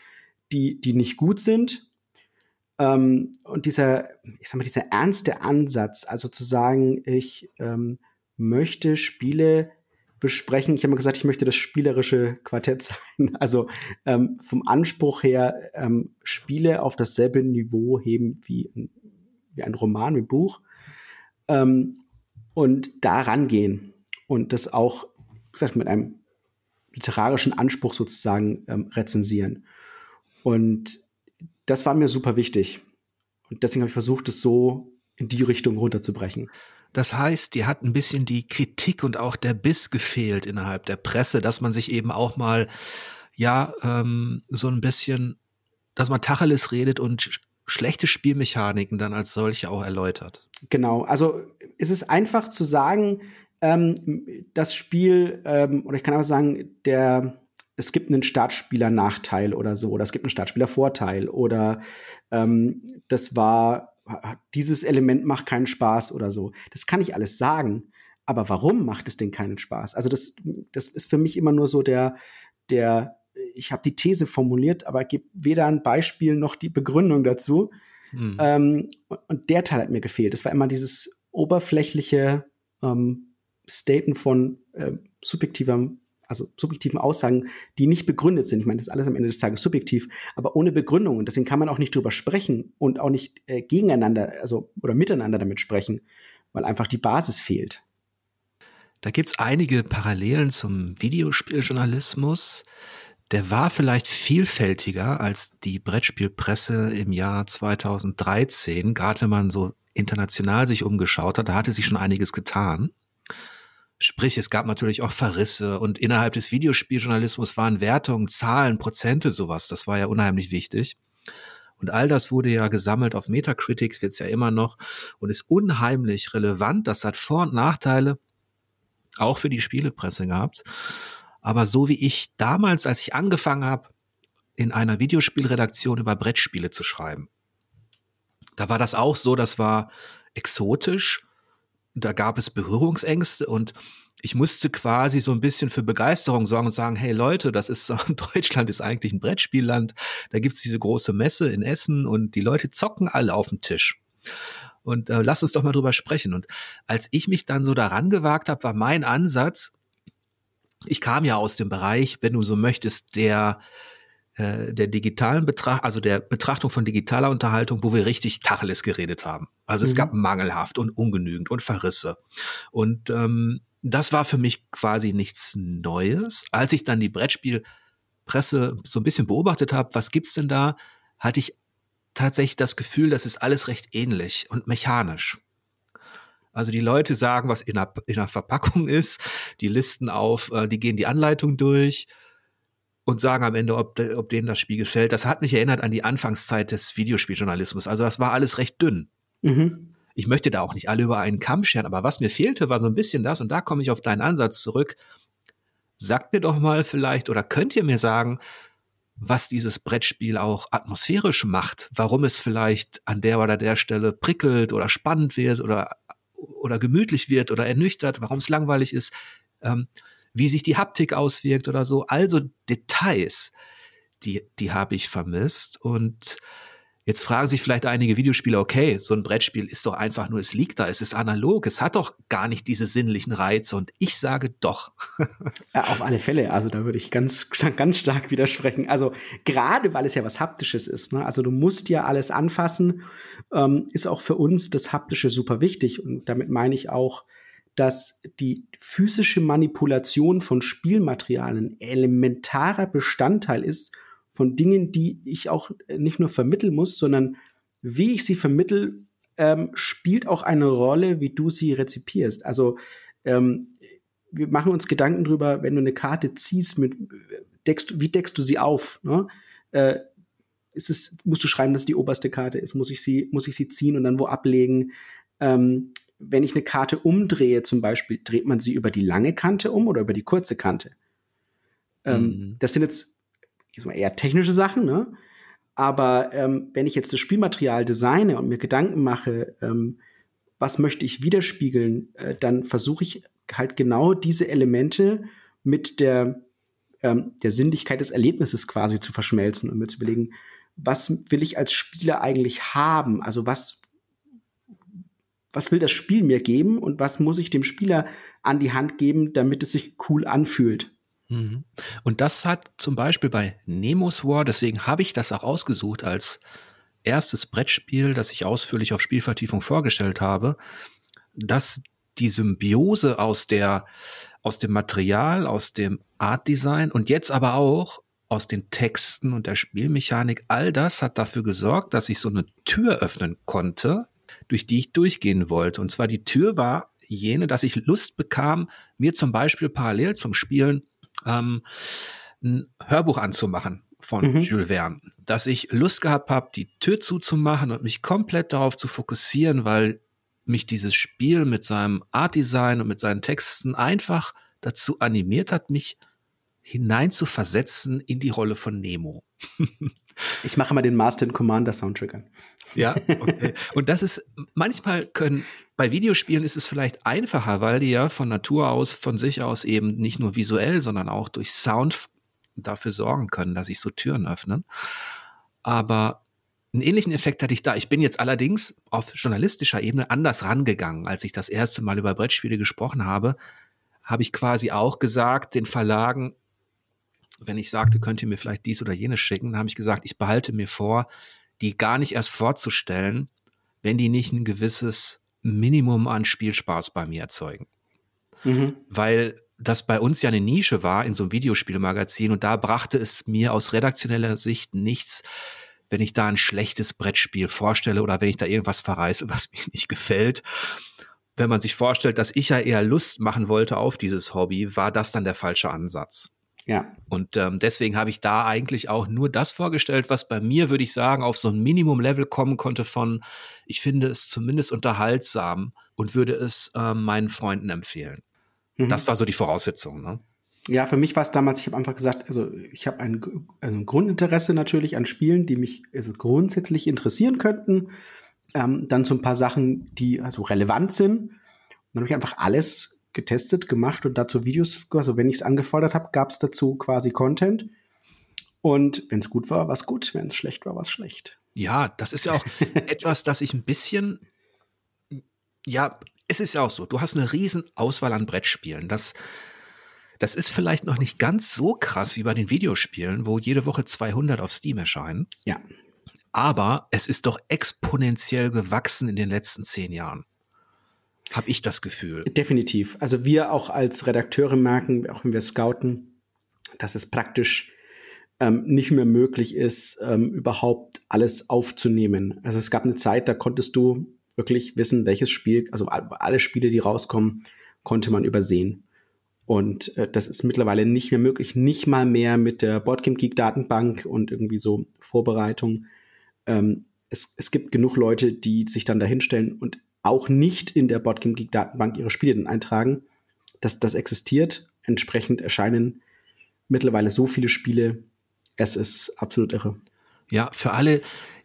die, die nicht gut sind. Ähm, und dieser, ich sag mal, dieser ernste Ansatz, also zu sagen, ich ähm, möchte Spiele besprechen. Ich habe mal gesagt, ich möchte das spielerische Quartett sein. Also ähm, vom Anspruch her ähm, Spiele auf dasselbe Niveau heben wie ein wie ein Roman, wie ein Buch. Ähm, und da rangehen und das auch, wie gesagt, mit einem literarischen Anspruch sozusagen ähm, rezensieren. Und das war mir super wichtig. Und deswegen habe ich versucht, es so in die Richtung runterzubrechen. Das heißt, dir hat ein bisschen die Kritik und auch der Biss gefehlt innerhalb der Presse, dass man sich eben auch mal, ja, ähm, so ein bisschen, dass man Tacheles redet und schlechte Spielmechaniken dann als solche auch erläutert. Genau, also es ist einfach zu sagen, ähm, das Spiel, ähm, oder ich kann auch sagen, der, es gibt einen Startspieler-Nachteil oder so, oder es gibt einen Startspieler-Vorteil, oder ähm, das war, dieses Element macht keinen Spaß oder so. Das kann ich alles sagen. Aber warum macht es denn keinen Spaß? Also das, das ist für mich immer nur so der, der, ich habe die These formuliert, aber gebe weder ein Beispiel noch die Begründung dazu. Hm. Ähm, und der Teil hat mir gefehlt. Es war immer dieses oberflächliche, ähm, Staten von äh, subjektiver, also subjektiven Aussagen, die nicht begründet sind. Ich meine, das ist alles am Ende des Tages subjektiv, aber ohne Begründung. Und deswegen kann man auch nicht drüber sprechen und auch nicht äh, gegeneinander, also oder miteinander damit sprechen, weil einfach die Basis fehlt. Da gibt es einige Parallelen zum Videospieljournalismus. Der war vielleicht vielfältiger als die Brettspielpresse im Jahr 2013, gerade wenn man so international sich umgeschaut hat, da hatte sich schon einiges getan. Sprich, es gab natürlich auch Verrisse und innerhalb des Videospieljournalismus waren Wertungen, Zahlen, Prozente, sowas. Das war ja unheimlich wichtig. Und all das wurde ja gesammelt auf Metacritics, wird es ja immer noch und ist unheimlich relevant. Das hat Vor- und Nachteile, auch für die Spielepresse gehabt. Aber so wie ich damals, als ich angefangen habe, in einer Videospielredaktion über Brettspiele zu schreiben, da war das auch so, das war exotisch da gab es Berührungsängste und ich musste quasi so ein bisschen für Begeisterung sorgen und sagen, hey Leute, das ist Deutschland ist eigentlich ein Brettspielland. Da gibt's diese große Messe in Essen und die Leute zocken alle auf dem Tisch. Und äh, lass uns doch mal drüber sprechen. Und als ich mich dann so daran gewagt habe, war mein Ansatz, ich kam ja aus dem Bereich, wenn du so möchtest, der äh, der digitalen Betracht, also der Betrachtung von digitaler Unterhaltung, wo wir richtig Tacheles geredet haben. Also mhm. es gab mangelhaft und ungenügend und Verrisse. Und ähm, das war für mich quasi nichts Neues. Als ich dann die Brettspielpresse so ein bisschen beobachtet habe, was gibt's denn da, hatte ich tatsächlich das Gefühl, das ist alles recht ähnlich und mechanisch. Also die Leute sagen, was in der, in der Verpackung ist, die listen auf, äh, die gehen die Anleitung durch und sagen am Ende, ob, ob denen das Spiel gefällt. Das hat mich erinnert an die Anfangszeit des Videospieljournalismus. Also das war alles recht dünn. Mhm. Ich möchte da auch nicht alle über einen Kamm scheren, aber was mir fehlte, war so ein bisschen das, und da komme ich auf deinen Ansatz zurück. Sagt mir doch mal vielleicht, oder könnt ihr mir sagen, was dieses Brettspiel auch atmosphärisch macht, warum es vielleicht an der oder der Stelle prickelt oder spannend wird oder, oder gemütlich wird oder ernüchtert, warum es langweilig ist. Ähm, wie sich die Haptik auswirkt oder so. Also Details, die, die habe ich vermisst. Und jetzt fragen sich vielleicht einige Videospieler, okay, so ein Brettspiel ist doch einfach nur, es liegt da, es ist analog, es hat doch gar nicht diese sinnlichen Reize. Und ich sage doch. Ja, auf alle Fälle. Also da würde ich ganz, ganz stark widersprechen. Also gerade weil es ja was Haptisches ist. Ne? Also du musst ja alles anfassen, ähm, ist auch für uns das Haptische super wichtig. Und damit meine ich auch, dass die physische Manipulation von Spielmaterialien elementarer Bestandteil ist von Dingen, die ich auch nicht nur vermitteln muss, sondern wie ich sie vermittel, ähm, spielt auch eine Rolle, wie du sie rezipierst. Also ähm, wir machen uns Gedanken drüber, wenn du eine Karte ziehst, mit deckst, wie deckst du sie auf? Ne? Äh, ist es, musst du schreiben, dass die oberste Karte ist? Muss ich sie, muss ich sie ziehen und dann wo ablegen? Ähm, wenn ich eine Karte umdrehe, zum Beispiel, dreht man sie über die lange Kante um oder über die kurze Kante? Ähm, mhm. Das sind jetzt eher technische Sachen, ne? Aber ähm, wenn ich jetzt das Spielmaterial designe und mir Gedanken mache, ähm, was möchte ich widerspiegeln, äh, dann versuche ich halt genau diese Elemente mit der, ähm, der Sinnlichkeit des Erlebnisses quasi zu verschmelzen und mir zu überlegen, was will ich als Spieler eigentlich haben? Also was, was will das Spiel mir geben und was muss ich dem Spieler an die Hand geben, damit es sich cool anfühlt. Mhm. Und das hat zum Beispiel bei Nemo's War, deswegen habe ich das auch ausgesucht als erstes Brettspiel, das ich ausführlich auf Spielvertiefung vorgestellt habe, dass die Symbiose aus der, aus dem Material, aus dem Art Design und jetzt aber auch aus den Texten und der Spielmechanik, all das hat dafür gesorgt, dass ich so eine Tür öffnen konnte, durch die ich durchgehen wollte. Und zwar die Tür war jene, dass ich Lust bekam, mir zum Beispiel parallel zum Spielen ähm, ein Hörbuch anzumachen von mhm. Jules Verne, dass ich Lust gehabt habe, die Tür zuzumachen und mich komplett darauf zu fokussieren, weil mich dieses Spiel mit seinem Art Design und mit seinen Texten einfach dazu animiert hat, mich hinein zu versetzen in die Rolle von Nemo. ich mache mal den Master and Commander Soundtrack an. Ja, okay. Und das ist, manchmal können, bei Videospielen ist es vielleicht einfacher, weil die ja von Natur aus, von sich aus eben nicht nur visuell, sondern auch durch Sound dafür sorgen können, dass sich so Türen öffnen. Aber einen ähnlichen Effekt hatte ich da. Ich bin jetzt allerdings auf journalistischer Ebene anders rangegangen. Als ich das erste Mal über Brettspiele gesprochen habe, habe ich quasi auch gesagt, den Verlagen, wenn ich sagte, könnt ihr mir vielleicht dies oder jenes schicken, habe ich gesagt, ich behalte mir vor, die gar nicht erst vorzustellen, wenn die nicht ein gewisses Minimum an Spielspaß bei mir erzeugen. Mhm. Weil das bei uns ja eine Nische war in so einem Videospielmagazin und da brachte es mir aus redaktioneller Sicht nichts, wenn ich da ein schlechtes Brettspiel vorstelle oder wenn ich da irgendwas verreiße, was mir nicht gefällt. Wenn man sich vorstellt, dass ich ja eher Lust machen wollte auf dieses Hobby, war das dann der falsche Ansatz. Ja. Und ähm, deswegen habe ich da eigentlich auch nur das vorgestellt, was bei mir, würde ich sagen, auf so ein Minimum-Level kommen konnte von, ich finde es zumindest unterhaltsam und würde es ähm, meinen Freunden empfehlen. Mhm. Das war so die Voraussetzung. Ne? Ja, für mich war es damals, ich habe einfach gesagt, also ich habe ein, ein, Grundinteresse natürlich an Spielen, die mich also grundsätzlich interessieren könnten. Ähm, dann so ein paar Sachen, die also relevant sind. Und dann habe ich einfach alles getestet, gemacht und dazu Videos, also wenn ich es angefordert habe, gab es dazu quasi Content. Und wenn es gut war, war es gut, wenn es schlecht war, war es schlecht. Ja, das ist ja auch etwas, das ich ein bisschen, ja, es ist ja auch so, du hast eine riesen Auswahl an Brettspielen. Das, das ist vielleicht noch nicht ganz so krass wie bei den Videospielen, wo jede Woche 200 auf Steam erscheinen. Ja. Aber es ist doch exponentiell gewachsen in den letzten zehn Jahren. Habe ich das Gefühl. Definitiv. Also wir auch als Redakteure merken, auch wenn wir scouten, dass es praktisch ähm, nicht mehr möglich ist, ähm, überhaupt alles aufzunehmen. Also es gab eine Zeit, da konntest du wirklich wissen, welches Spiel, also alle Spiele, die rauskommen, konnte man übersehen. Und äh, das ist mittlerweile nicht mehr möglich, nicht mal mehr mit der Boardgame Geek Datenbank und irgendwie so Vorbereitung. Ähm, es, es gibt genug Leute, die sich dann dahinstellen und auch nicht in der Boardgame Geek Datenbank ihre Spiele dann eintragen. Das, das existiert. Entsprechend erscheinen mittlerweile so viele Spiele. Es ist absolut irre. Ja, für alle,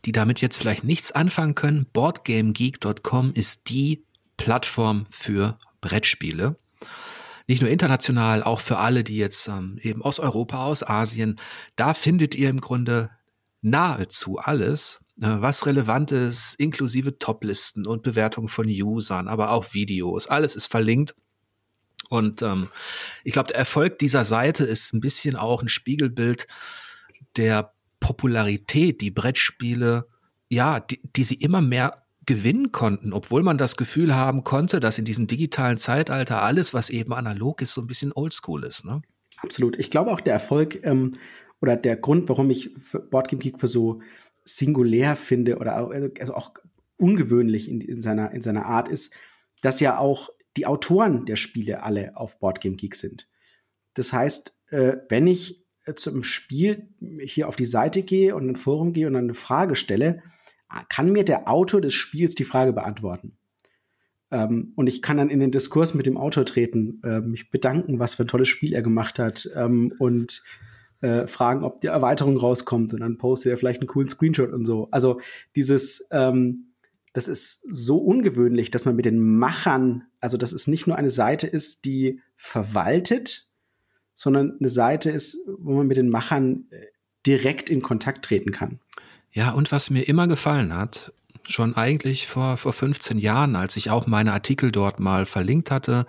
die damit jetzt vielleicht nichts anfangen können, boardgamegeek.com ist die Plattform für Brettspiele. Nicht nur international, auch für alle, die jetzt ähm, eben aus Europa, aus Asien. Da findet ihr im Grunde nahezu alles, was relevant ist, inklusive Toplisten und Bewertungen von Usern, aber auch Videos. Alles ist verlinkt. Und ähm, ich glaube, der Erfolg dieser Seite ist ein bisschen auch ein Spiegelbild der Popularität, die Brettspiele, ja, die, die sie immer mehr gewinnen konnten, obwohl man das Gefühl haben konnte, dass in diesem digitalen Zeitalter alles, was eben analog ist, so ein bisschen oldschool ist. Ne? Absolut. Ich glaube auch der Erfolg ähm, oder der Grund, warum ich Boardgame Geek für so singulär finde oder auch, also, also auch ungewöhnlich in, in, seiner, in seiner Art ist, dass ja auch die Autoren der Spiele alle auf Boardgame Geek sind. Das heißt, äh, wenn ich äh, zum Spiel hier auf die Seite gehe und ein Forum gehe und eine Frage stelle, kann mir der Autor des Spiels die Frage beantworten. Ähm, und ich kann dann in den Diskurs mit dem Autor treten, äh, mich bedanken, was für ein tolles Spiel er gemacht hat ähm, und äh, fragen, ob die Erweiterung rauskommt und dann postet er vielleicht einen coolen Screenshot und so. Also dieses, ähm, das ist so ungewöhnlich, dass man mit den Machern, also dass es nicht nur eine Seite ist, die verwaltet, sondern eine Seite ist, wo man mit den Machern äh, direkt in Kontakt treten kann. Ja, und was mir immer gefallen hat, schon eigentlich vor, vor 15 Jahren, als ich auch meine Artikel dort mal verlinkt hatte,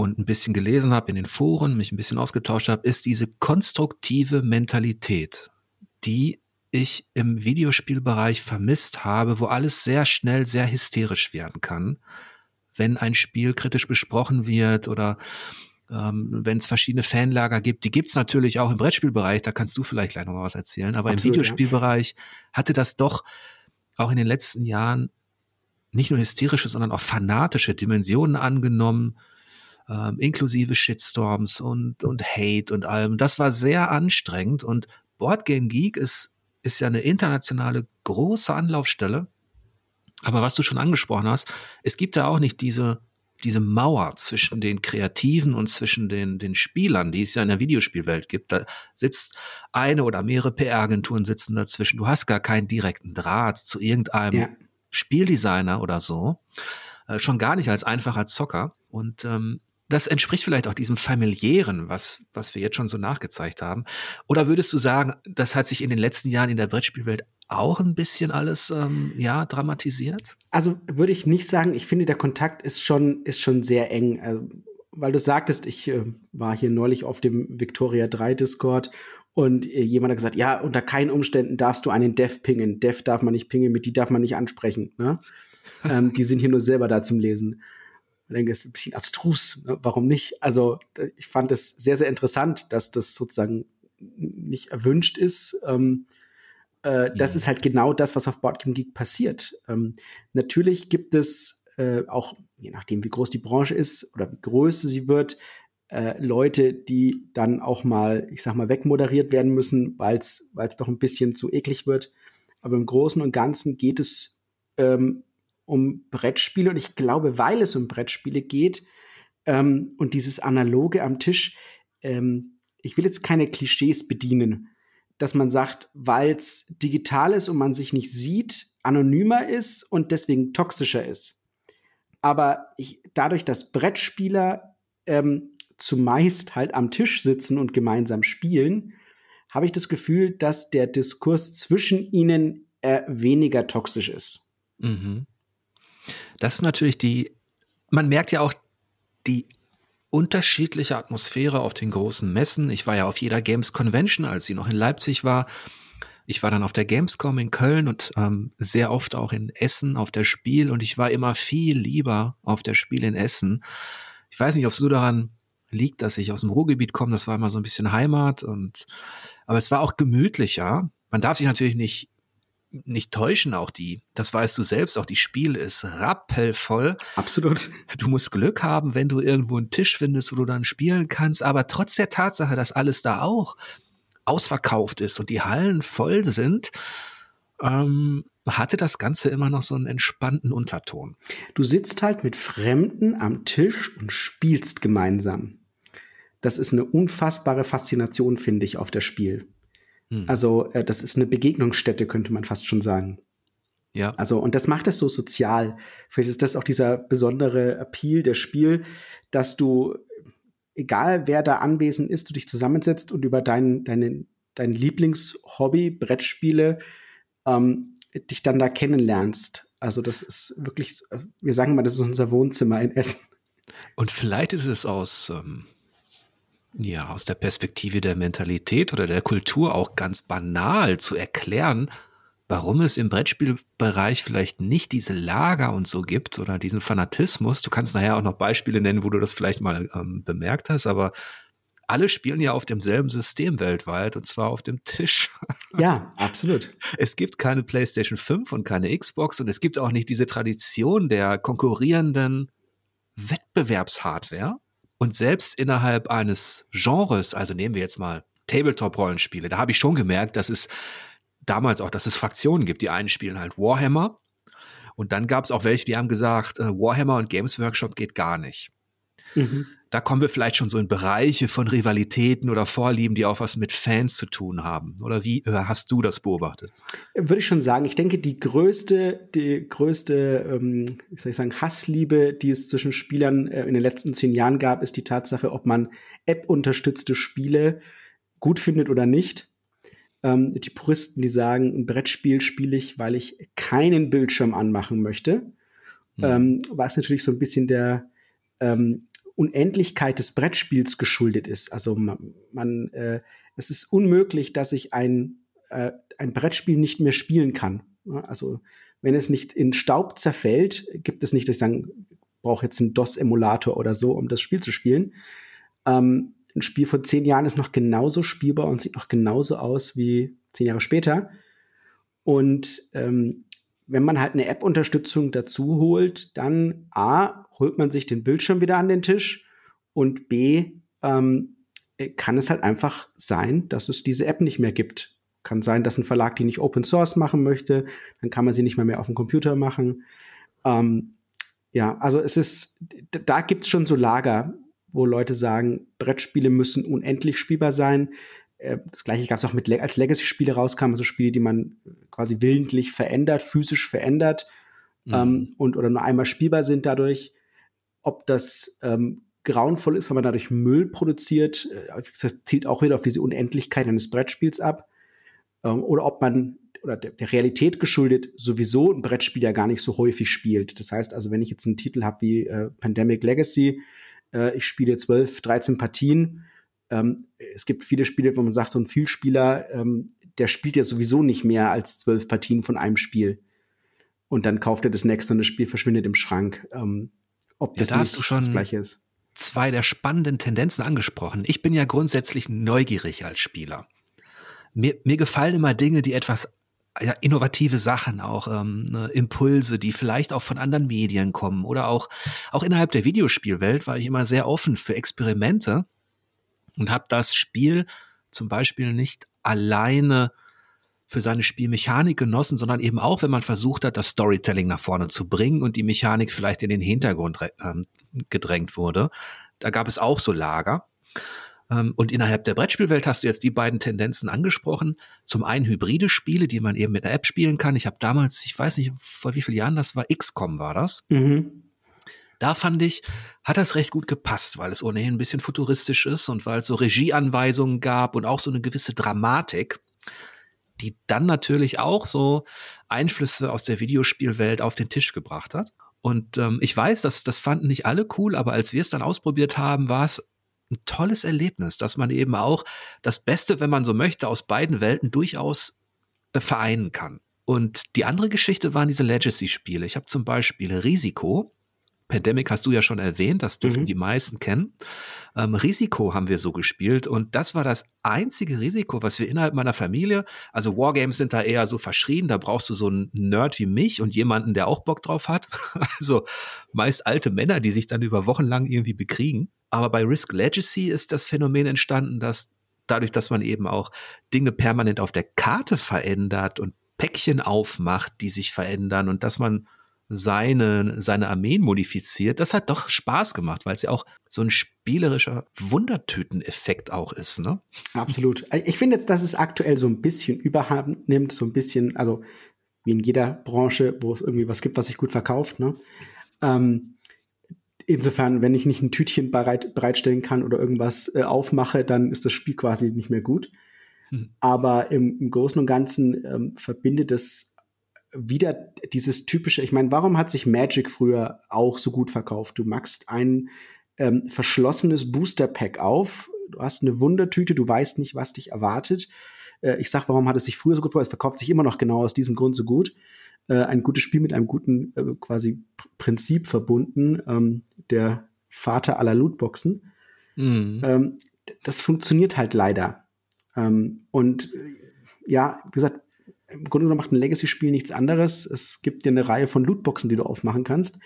und ein bisschen gelesen habe in den Foren, mich ein bisschen ausgetauscht habe, ist diese konstruktive Mentalität, die ich im Videospielbereich vermisst habe, wo alles sehr schnell sehr hysterisch werden kann, wenn ein Spiel kritisch besprochen wird oder ähm, wenn es verschiedene Fanlager gibt. Die gibt's natürlich auch im Brettspielbereich, da kannst du vielleicht gleich noch was erzählen. Aber Absolut, im Videospielbereich ja. hatte das doch auch in den letzten Jahren nicht nur hysterische, sondern auch fanatische Dimensionen angenommen, ähm, inklusive Shitstorms und, und Hate und allem. Das war sehr anstrengend und Boardgame Geek ist, ist ja eine internationale große Anlaufstelle. Aber was du schon angesprochen hast, es gibt da auch nicht diese, diese Mauer zwischen den Kreativen und zwischen den, den Spielern, die es ja in der Videospielwelt gibt. Da sitzt eine oder mehrere PR-Agenturen sitzen dazwischen. Du hast gar keinen direkten Draht zu irgendeinem ja. Spieldesigner oder so. Äh, schon gar nicht als einfacher Zocker. Und ähm, das entspricht vielleicht auch diesem familiären, was, was wir jetzt schon so nachgezeigt haben. Oder würdest du sagen, das hat sich in den letzten Jahren in der Brettspielwelt auch ein bisschen alles ähm, ja dramatisiert? Also würde ich nicht sagen. Ich finde, der Kontakt ist schon ist schon sehr eng. Also, weil du sagtest, ich äh, war hier neulich auf dem Victoria 3 Discord und äh, jemand hat gesagt, ja, unter keinen Umständen darfst du einen Dev pingen. Dev darf man nicht pingen, mit die darf man nicht ansprechen. Ne? ähm, die sind hier nur selber da zum Lesen. Ich denke, es ist ein bisschen abstrus. Ne? Warum nicht? Also ich fand es sehr, sehr interessant, dass das sozusagen nicht erwünscht ist. Ähm, äh, das ist halt genau das, was auf Boardgame Geek passiert. Ähm, natürlich gibt es äh, auch, je nachdem, wie groß die Branche ist oder wie größer sie wird, äh, Leute, die dann auch mal, ich sag mal, wegmoderiert werden müssen, weil es doch ein bisschen zu eklig wird. Aber im Großen und Ganzen geht es ähm, um Brettspiele und ich glaube, weil es um Brettspiele geht ähm, und dieses Analoge am Tisch, ähm, ich will jetzt keine Klischees bedienen, dass man sagt, weil es digital ist und man sich nicht sieht, anonymer ist und deswegen toxischer ist. Aber ich, dadurch, dass Brettspieler ähm, zumeist halt am Tisch sitzen und gemeinsam spielen, habe ich das Gefühl, dass der Diskurs zwischen ihnen äh, weniger toxisch ist. Mhm. Das ist natürlich die, man merkt ja auch die unterschiedliche Atmosphäre auf den großen Messen. Ich war ja auf jeder Games Convention, als sie noch in Leipzig war. Ich war dann auf der Gamescom in Köln und ähm, sehr oft auch in Essen auf der Spiel und ich war immer viel lieber auf der Spiel in Essen. Ich weiß nicht, ob es so daran liegt, dass ich aus dem Ruhrgebiet komme. Das war immer so ein bisschen Heimat und aber es war auch gemütlicher. Man darf sich natürlich nicht nicht täuschen, auch die, das weißt du selbst, auch die Spiel ist rappelvoll. Absolut. Du musst Glück haben, wenn du irgendwo einen Tisch findest, wo du dann spielen kannst. Aber trotz der Tatsache, dass alles da auch ausverkauft ist und die Hallen voll sind, ähm, hatte das Ganze immer noch so einen entspannten Unterton. Du sitzt halt mit Fremden am Tisch und spielst gemeinsam. Das ist eine unfassbare Faszination, finde ich, auf der Spiel. Hm. Also äh, das ist eine Begegnungsstätte, könnte man fast schon sagen. Ja. Also, und das macht es so sozial. Vielleicht ist das auch dieser besondere Appeal der Spiel, dass du, egal wer da anwesend ist, du dich zusammensetzt und über dein, deine, dein Lieblingshobby, Brettspiele, ähm, dich dann da kennenlernst. Also, das ist wirklich, wir sagen mal, das ist unser Wohnzimmer in Essen. Und vielleicht ist es aus ähm, ja, aus der Perspektive der Mentalität oder der Kultur auch ganz banal zu erklären, warum es im Brettspielbereich vielleicht nicht diese Lager und so gibt oder diesen Fanatismus. Du kannst nachher auch noch Beispiele nennen, wo du das vielleicht mal ähm, bemerkt hast, aber alle spielen ja auf demselben System weltweit und zwar auf dem Tisch. Ja, absolut. Es gibt keine PlayStation 5 und keine Xbox und es gibt auch nicht diese Tradition der konkurrierenden Wettbewerbshardware, und selbst innerhalb eines Genres, also nehmen wir jetzt mal Tabletop-Rollenspiele, da habe ich schon gemerkt, dass es damals auch, dass es Fraktionen gibt. Die einen spielen halt Warhammer und dann gab es auch welche, die haben gesagt, äh, Warhammer und Games Workshop geht gar nicht. Mhm da kommen wir vielleicht schon so in Bereiche von Rivalitäten oder Vorlieben, die auch was mit Fans zu tun haben. Oder wie äh, hast du das beobachtet? Würde ich schon sagen. Ich denke, die größte, die größte, ähm, wie soll ich sagen, Hassliebe, die es zwischen Spielern äh, in den letzten zehn Jahren gab, ist die Tatsache, ob man App-unterstützte Spiele gut findet oder nicht. Ähm, die Puristen, die sagen, ein Brettspiel spiele ich, weil ich keinen Bildschirm anmachen möchte. Hm. Ähm, was natürlich so ein bisschen der ähm, Unendlichkeit des Brettspiels geschuldet ist. Also man, man äh, es ist unmöglich, dass ich ein, äh, ein Brettspiel nicht mehr spielen kann. Also wenn es nicht in Staub zerfällt, gibt es nicht, dass ich sagen, brauche jetzt einen DOS-Emulator oder so, um das Spiel zu spielen. Ähm, ein Spiel von zehn Jahren ist noch genauso spielbar und sieht noch genauso aus wie zehn Jahre später. Und ähm, wenn man halt eine App-Unterstützung dazu holt, dann A, holt man sich den Bildschirm wieder an den Tisch und B, ähm, kann es halt einfach sein, dass es diese App nicht mehr gibt. Kann sein, dass ein Verlag die nicht Open Source machen möchte, dann kann man sie nicht mehr, mehr auf dem Computer machen. Ähm, ja, also es ist, da gibt es schon so Lager, wo Leute sagen, Brettspiele müssen unendlich spielbar sein. Äh, das gleiche gab es auch mit, als Legacy-Spiele rauskamen, also Spiele, die man quasi willentlich verändert, physisch verändert mhm. ähm, und oder nur einmal spielbar sind dadurch. Ob das ähm, grauenvoll ist, weil man dadurch Müll produziert, äh, das zielt auch wieder auf diese Unendlichkeit eines Brettspiels ab. Ähm, oder ob man oder der, der, Realität geschuldet sowieso ein Brettspiel ja gar nicht so häufig spielt. Das heißt also, wenn ich jetzt einen Titel habe wie äh, Pandemic Legacy, äh, ich spiele 12, 13 Partien, ähm, es gibt viele Spiele, wo man sagt, so ein Vielspieler, ähm, der spielt ja sowieso nicht mehr als zwölf Partien von einem Spiel. Und dann kauft er das nächste und das Spiel verschwindet im Schrank. Ähm, ob das ja, da nicht das gleiche ist. Zwei der spannenden Tendenzen angesprochen. Ich bin ja grundsätzlich neugierig als Spieler. Mir, mir gefallen immer Dinge, die etwas ja, innovative Sachen, auch ähm, ne, Impulse, die vielleicht auch von anderen Medien kommen oder auch, auch innerhalb der Videospielwelt war ich immer sehr offen für Experimente und habe das Spiel zum Beispiel nicht alleine für seine Spielmechanik genossen, sondern eben auch, wenn man versucht hat, das Storytelling nach vorne zu bringen und die Mechanik vielleicht in den Hintergrund äh, gedrängt wurde. Da gab es auch so Lager. Ähm, und innerhalb der Brettspielwelt hast du jetzt die beiden Tendenzen angesprochen. Zum einen hybride Spiele, die man eben mit einer App spielen kann. Ich habe damals, ich weiß nicht, vor wie vielen Jahren das war, XCOM war das. Mhm. Da fand ich, hat das recht gut gepasst, weil es ohnehin ein bisschen futuristisch ist und weil es so Regieanweisungen gab und auch so eine gewisse Dramatik, die dann natürlich auch so Einflüsse aus der Videospielwelt auf den Tisch gebracht hat. Und ähm, ich weiß, dass das fanden nicht alle cool, aber als wir es dann ausprobiert haben, war es ein tolles Erlebnis, dass man eben auch das Beste, wenn man so möchte, aus beiden Welten durchaus äh, vereinen kann. Und die andere Geschichte waren diese Legacy-Spiele. Ich habe zum Beispiel Risiko, Pandemic hast du ja schon erwähnt, das dürfen mhm. die meisten kennen. Ähm, Risiko haben wir so gespielt und das war das einzige Risiko, was wir innerhalb meiner Familie, also Wargames sind da eher so verschrien, da brauchst du so einen Nerd wie mich und jemanden, der auch Bock drauf hat. also meist alte Männer, die sich dann über Wochen lang irgendwie bekriegen. Aber bei Risk Legacy ist das Phänomen entstanden, dass dadurch, dass man eben auch Dinge permanent auf der Karte verändert und Päckchen aufmacht, die sich verändern und dass man seine, seine Armeen modifiziert, das hat doch Spaß gemacht, weil es ja auch so ein spielerischer Wundertüten-Effekt auch ist, ne? Absolut. Ich finde jetzt, dass es aktuell so ein bisschen Überhand nimmt, so ein bisschen, also wie in jeder Branche, wo es irgendwie was gibt, was sich gut verkauft, ne? Ähm, insofern, wenn ich nicht ein Tütchen bereit, bereitstellen kann oder irgendwas äh, aufmache, dann ist das Spiel quasi nicht mehr gut. Hm. Aber im, im, Großen und Ganzen ähm, verbindet es wieder dieses typische, ich meine, warum hat sich Magic früher auch so gut verkauft? Du machst ein ähm, verschlossenes Booster-Pack auf, du hast eine Wundertüte, du weißt nicht, was dich erwartet. Äh, ich sag, warum hat es sich früher so gut verkauft? Es verkauft sich immer noch genau aus diesem Grund so gut. Äh, ein gutes Spiel mit einem guten äh, quasi Prinzip verbunden, ähm, der Vater aller Lootboxen. Mhm. Ähm, das funktioniert halt leider. Ähm, und äh, ja, wie gesagt, im Grunde genommen macht ein Legacy-Spiel nichts anderes. Es gibt dir eine Reihe von Lootboxen, die du aufmachen kannst.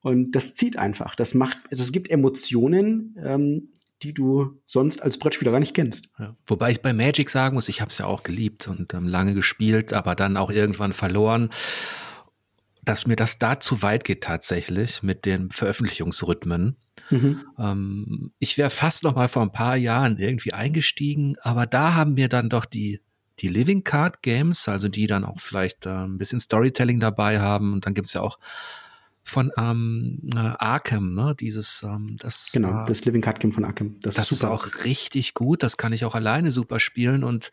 Und das zieht einfach. Das macht, also es gibt Emotionen, ähm, die du sonst als Brettspieler gar nicht kennst. Ja. Wobei ich bei Magic sagen muss, ich habe es ja auch geliebt und ähm, lange gespielt, aber dann auch irgendwann verloren, dass mir das da zu weit geht tatsächlich mit den Veröffentlichungsrhythmen. Mhm. Ähm, ich wäre fast noch mal vor ein paar Jahren irgendwie eingestiegen, aber da haben mir dann doch die die Living Card Games, also die dann auch vielleicht äh, ein bisschen Storytelling dabei haben. Und dann gibt's ja auch von ähm, äh, Arkham, ne? Dieses, ähm, das. Genau, äh, das Living Card Game von Arkham. Das, das ist, ist, auch richtig gut. Das kann ich auch alleine super spielen. Und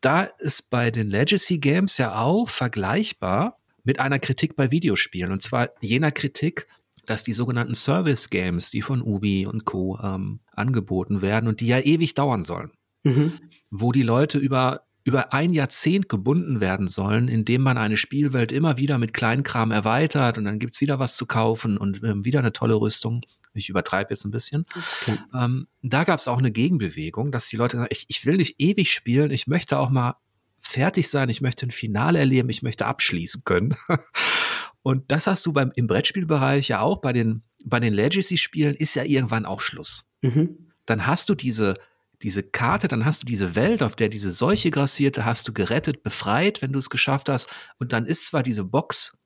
da ist bei den Legacy Games ja auch vergleichbar mit einer Kritik bei Videospielen. Und zwar jener Kritik, dass die sogenannten Service Games, die von Ubi und Co. Ähm, angeboten werden und die ja ewig dauern sollen, mhm. wo die Leute über über ein Jahrzehnt gebunden werden sollen, indem man eine Spielwelt immer wieder mit Kleinkram erweitert und dann gibt's wieder was zu kaufen und ähm, wieder eine tolle Rüstung. Ich übertreibe jetzt ein bisschen. Okay. Ähm, da gab's auch eine Gegenbewegung, dass die Leute sagen, ich, ich will nicht ewig spielen, ich möchte auch mal fertig sein, ich möchte ein Finale erleben, ich möchte abschließen können. Und das hast du beim, im Brettspielbereich ja auch bei den, bei den Legacy-Spielen ist ja irgendwann auch Schluss. Mhm. Dann hast du diese, diese Karte, dann hast du diese Welt, auf der diese Seuche grassierte, hast du gerettet, befreit, wenn du es geschafft hast. Und dann ist zwar diese Box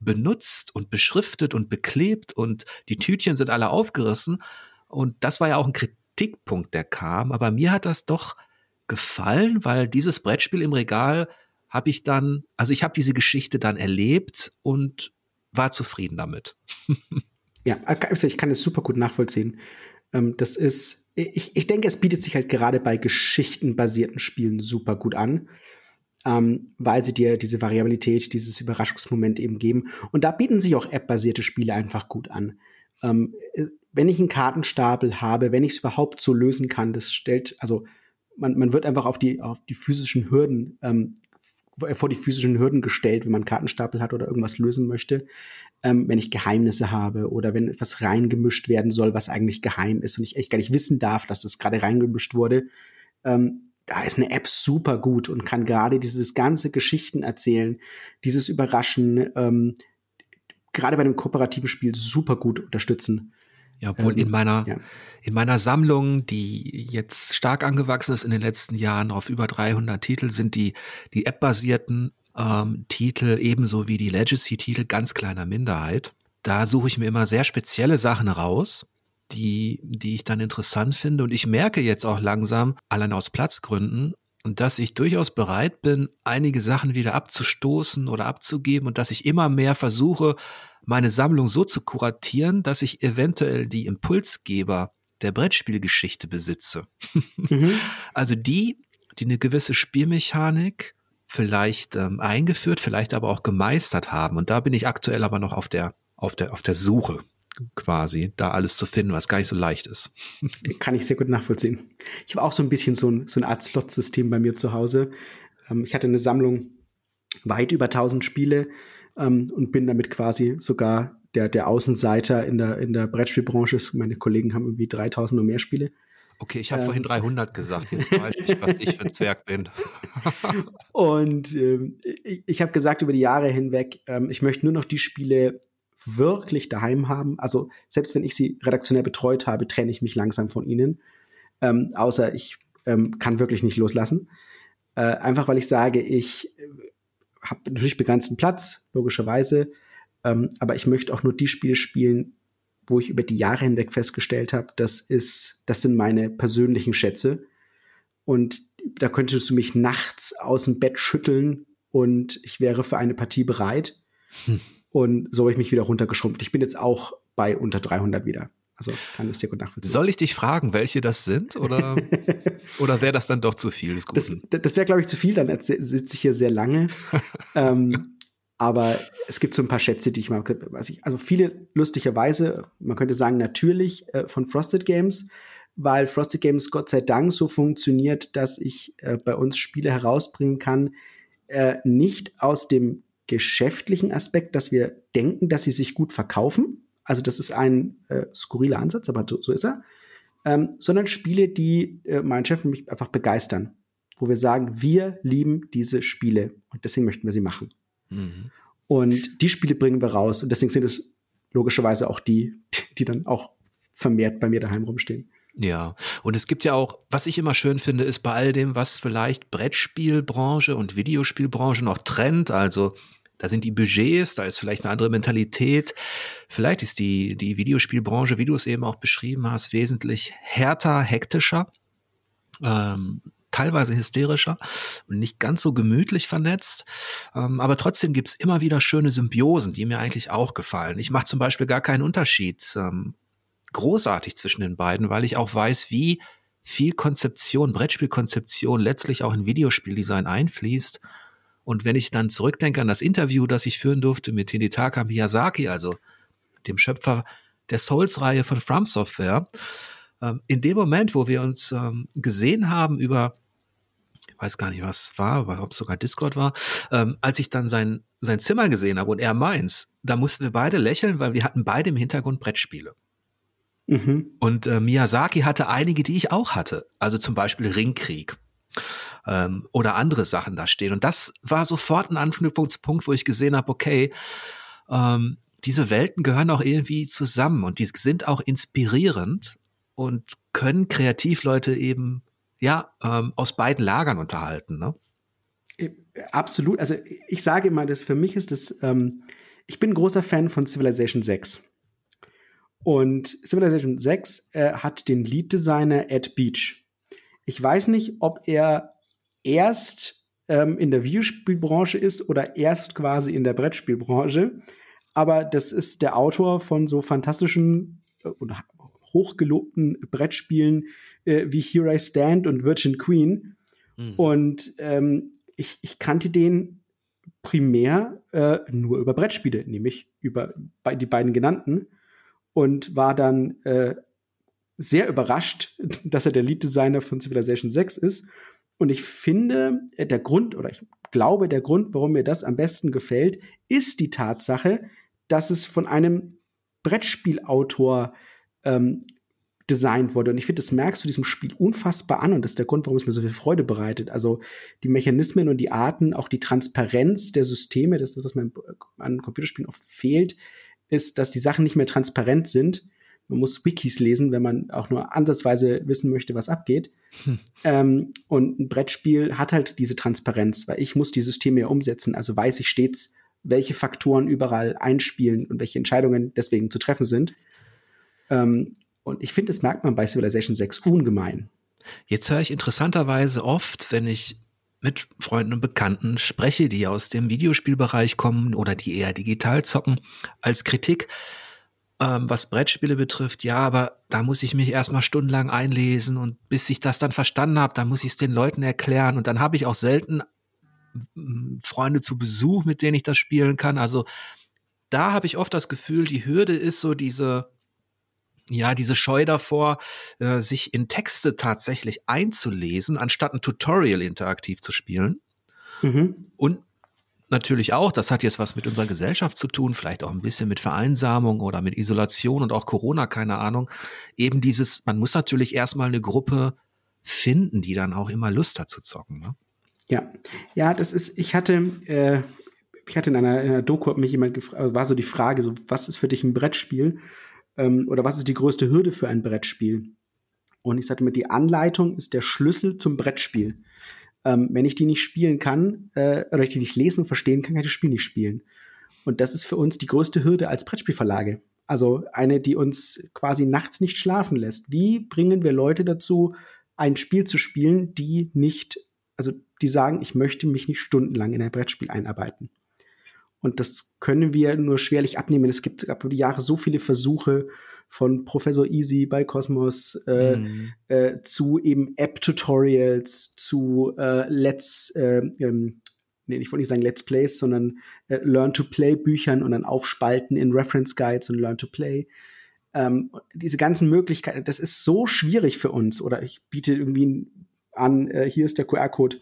benutzt und beschriftet und beklebt und die Tütchen sind alle aufgerissen. Und das war ja auch ein Kritikpunkt, der kam. Aber mir hat das doch gefallen, weil dieses Brettspiel im Regal habe ich dann, also ich habe diese Geschichte dann erlebt und war zufrieden damit. ja, also ich kann es super gut nachvollziehen. Ähm, das ist, ich, ich denke, es bietet sich halt gerade bei geschichtenbasierten Spielen super gut an, ähm, weil sie dir diese Variabilität, dieses Überraschungsmoment eben geben. Und da bieten sich auch App-basierte Spiele einfach gut an. Ähm, äh, wenn ich einen Kartenstapel habe, wenn ich es überhaupt so lösen kann, das stellt, also man, man wird einfach auf die, auf die physischen Hürden, ähm, vor die physischen Hürden gestellt, wenn man Kartenstapel hat oder irgendwas lösen möchte. Ähm, wenn ich Geheimnisse habe oder wenn etwas reingemischt werden soll, was eigentlich geheim ist und ich echt gar nicht wissen darf, dass das gerade reingemischt wurde. Ähm, da ist eine App super gut und kann gerade dieses ganze Geschichten erzählen, dieses Überraschen, ähm, gerade bei einem kooperativen Spiel super gut unterstützen. Ja, obwohl in ähm, meiner, ja. in meiner Sammlung, die jetzt stark angewachsen ist in den letzten Jahren auf über 300 Titel, sind die, die App-basierten ähm, Titel ebenso wie die Legacy-Titel ganz kleiner Minderheit. Da suche ich mir immer sehr spezielle Sachen raus, die, die ich dann interessant finde. Und ich merke jetzt auch langsam, allein aus Platzgründen, dass ich durchaus bereit bin, einige Sachen wieder abzustoßen oder abzugeben und dass ich immer mehr versuche, meine Sammlung so zu kuratieren, dass ich eventuell die Impulsgeber der Brettspielgeschichte besitze. Mhm. Also die, die eine gewisse Spielmechanik vielleicht ähm, eingeführt, vielleicht aber auch gemeistert haben. Und da bin ich aktuell aber noch auf der, auf der, auf der Suche quasi, da alles zu finden, was gar nicht so leicht ist. Kann ich sehr gut nachvollziehen. Ich habe auch so ein bisschen so, ein, so eine Art Slot-System bei mir zu Hause. Ähm, ich hatte eine Sammlung weit über 1000 Spiele ähm, und bin damit quasi sogar der, der Außenseiter in der, in der Brettspielbranche. Meine Kollegen haben irgendwie 3000 und mehr Spiele. Okay, ich habe ähm, vorhin 300 gesagt, jetzt weiß ich, was ich für ein Zwerg bin. und ähm, ich, ich habe gesagt über die Jahre hinweg, ähm, ich möchte nur noch die Spiele wirklich daheim haben. Also selbst wenn ich sie redaktionell betreut habe, trenne ich mich langsam von ihnen. Ähm, außer ich ähm, kann wirklich nicht loslassen. Äh, einfach weil ich sage, ich habe natürlich begrenzten Platz, logischerweise, ähm, aber ich möchte auch nur die Spiele spielen, wo ich über die Jahre hinweg festgestellt habe, das ist, das sind meine persönlichen Schätze. Und da könntest du mich nachts aus dem Bett schütteln und ich wäre für eine Partie bereit. Hm. Und so habe ich mich wieder runtergeschrumpft. Ich bin jetzt auch bei unter 300 wieder. Also kann das sehr gut nachvollziehen. Soll ich dich fragen, welche das sind? Oder, oder wäre das dann doch zu viel? Das, das wäre, glaube ich, zu viel. Dann sitze ich hier sehr lange. ähm, aber es gibt so ein paar Schätze, die ich mal, weiß ich, also viele lustigerweise, man könnte sagen natürlich äh, von Frosted Games, weil Frosted Games Gott sei Dank so funktioniert, dass ich äh, bei uns Spiele herausbringen kann, äh, nicht aus dem geschäftlichen Aspekt, dass wir denken, dass sie sich gut verkaufen, also das ist ein äh, skurriler Ansatz, aber so ist er. Ähm, sondern Spiele, die äh, mein Chef und mich einfach begeistern. Wo wir sagen, wir lieben diese Spiele und deswegen möchten wir sie machen. Mhm. Und die Spiele bringen wir raus und deswegen sind es logischerweise auch die, die dann auch vermehrt bei mir daheim rumstehen. Ja, und es gibt ja auch, was ich immer schön finde, ist bei all dem, was vielleicht Brettspielbranche und Videospielbranche noch trennt, also da sind die Budgets, da ist vielleicht eine andere Mentalität. Vielleicht ist die, die Videospielbranche, wie du es eben auch beschrieben hast, wesentlich härter, hektischer, ähm, teilweise hysterischer und nicht ganz so gemütlich vernetzt. Ähm, aber trotzdem gibt's immer wieder schöne Symbiosen, die mir eigentlich auch gefallen. Ich mache zum Beispiel gar keinen Unterschied ähm, großartig zwischen den beiden, weil ich auch weiß, wie viel Konzeption, Brettspielkonzeption letztlich auch in Videospieldesign einfließt und wenn ich dann zurückdenke an das Interview, das ich führen durfte mit Hidetaka Miyazaki, also dem Schöpfer der Souls-Reihe von From Software, ähm, in dem Moment, wo wir uns ähm, gesehen haben über weiß gar nicht, was es war, ob es sogar Discord war, ähm, als ich dann sein, sein Zimmer gesehen habe und er meins, da mussten wir beide lächeln, weil wir hatten beide im Hintergrund Brettspiele. Mhm. Und äh, Miyazaki hatte einige, die ich auch hatte. Also zum Beispiel Ringkrieg ähm, oder andere Sachen da stehen. Und das war sofort ein Anknüpfungspunkt, wo ich gesehen habe, okay, ähm, diese Welten gehören auch irgendwie zusammen und die sind auch inspirierend und können Kreativleute eben ja ähm, aus beiden Lagern unterhalten. Ne? Absolut. Also ich sage immer, dass für mich ist das, ähm, ich bin ein großer Fan von Civilization 6. Und Civilization 6 äh, hat den Lead-Designer Ed Beach. Ich weiß nicht, ob er erst ähm, in der Videospielbranche ist oder erst quasi in der Brettspielbranche. Aber das ist der Autor von so fantastischen äh, und hochgelobten Brettspielen äh, wie Here I Stand und Virgin Queen. Mhm. Und ähm, ich, ich kannte den primär äh, nur über Brettspiele, nämlich über die beiden genannten. Und war dann äh, sehr überrascht, dass er der Lead-Designer von Civilization 6 ist. Und ich finde, äh, der Grund, oder ich glaube, der Grund, warum mir das am besten gefällt, ist die Tatsache, dass es von einem Brettspielautor ähm, designt wurde. Und ich finde, das merkst du diesem Spiel unfassbar an und das ist der Grund, warum es mir so viel Freude bereitet. Also die Mechanismen und die Arten, auch die Transparenz der Systeme, das ist das, was mir an Computerspielen oft fehlt, ist, dass die Sachen nicht mehr transparent sind. Man muss Wikis lesen, wenn man auch nur ansatzweise wissen möchte, was abgeht. Hm. Ähm, und ein Brettspiel hat halt diese Transparenz, weil ich muss die Systeme ja umsetzen. Also weiß ich stets, welche Faktoren überall einspielen und welche Entscheidungen deswegen zu treffen sind. Ähm, und ich finde, das merkt man bei Civilization 6 ungemein. Jetzt höre ich interessanterweise oft, wenn ich mit Freunden und Bekannten spreche, die aus dem Videospielbereich kommen oder die eher digital zocken, als Kritik, ähm, was Brettspiele betrifft, ja, aber da muss ich mich erstmal stundenlang einlesen und bis ich das dann verstanden habe, dann muss ich es den Leuten erklären und dann habe ich auch selten Freunde zu Besuch, mit denen ich das spielen kann. Also da habe ich oft das Gefühl, die Hürde ist so diese, ja, diese Scheu davor, äh, sich in Texte tatsächlich einzulesen, anstatt ein Tutorial interaktiv zu spielen. Mhm. Und natürlich auch, das hat jetzt was mit unserer Gesellschaft zu tun, vielleicht auch ein bisschen mit Vereinsamung oder mit Isolation und auch Corona, keine Ahnung. Eben dieses, man muss natürlich erstmal eine Gruppe finden, die dann auch immer Lust hat zu zocken. Ne? Ja, ja, das ist, ich hatte, äh, ich hatte in einer, in einer Doku, hat mich jemand gefragt, also war so die Frage, so, was ist für dich ein Brettspiel? Ähm, oder was ist die größte Hürde für ein Brettspiel? Und ich sagte mir, die Anleitung ist der Schlüssel zum Brettspiel. Ähm, wenn ich die nicht spielen kann, äh, oder ich die nicht lesen und verstehen kann, kann ich das Spiel nicht spielen. Und das ist für uns die größte Hürde als Brettspielverlage. Also eine, die uns quasi nachts nicht schlafen lässt. Wie bringen wir Leute dazu, ein Spiel zu spielen, die nicht also die sagen, ich möchte mich nicht stundenlang in ein Brettspiel einarbeiten. Und das können wir nur schwerlich abnehmen. Es gibt ab die Jahre so viele Versuche von Professor Easy bei Cosmos äh, mhm. äh, zu eben App-Tutorials, zu äh, Let's, äh, ähm, nee, ich wollte nicht sagen Let's Plays, sondern äh, Learn-to-Play-Büchern und dann aufspalten in Reference Guides und Learn-to-Play. Ähm, diese ganzen Möglichkeiten, das ist so schwierig für uns. Oder ich biete irgendwie an, äh, hier ist der QR-Code,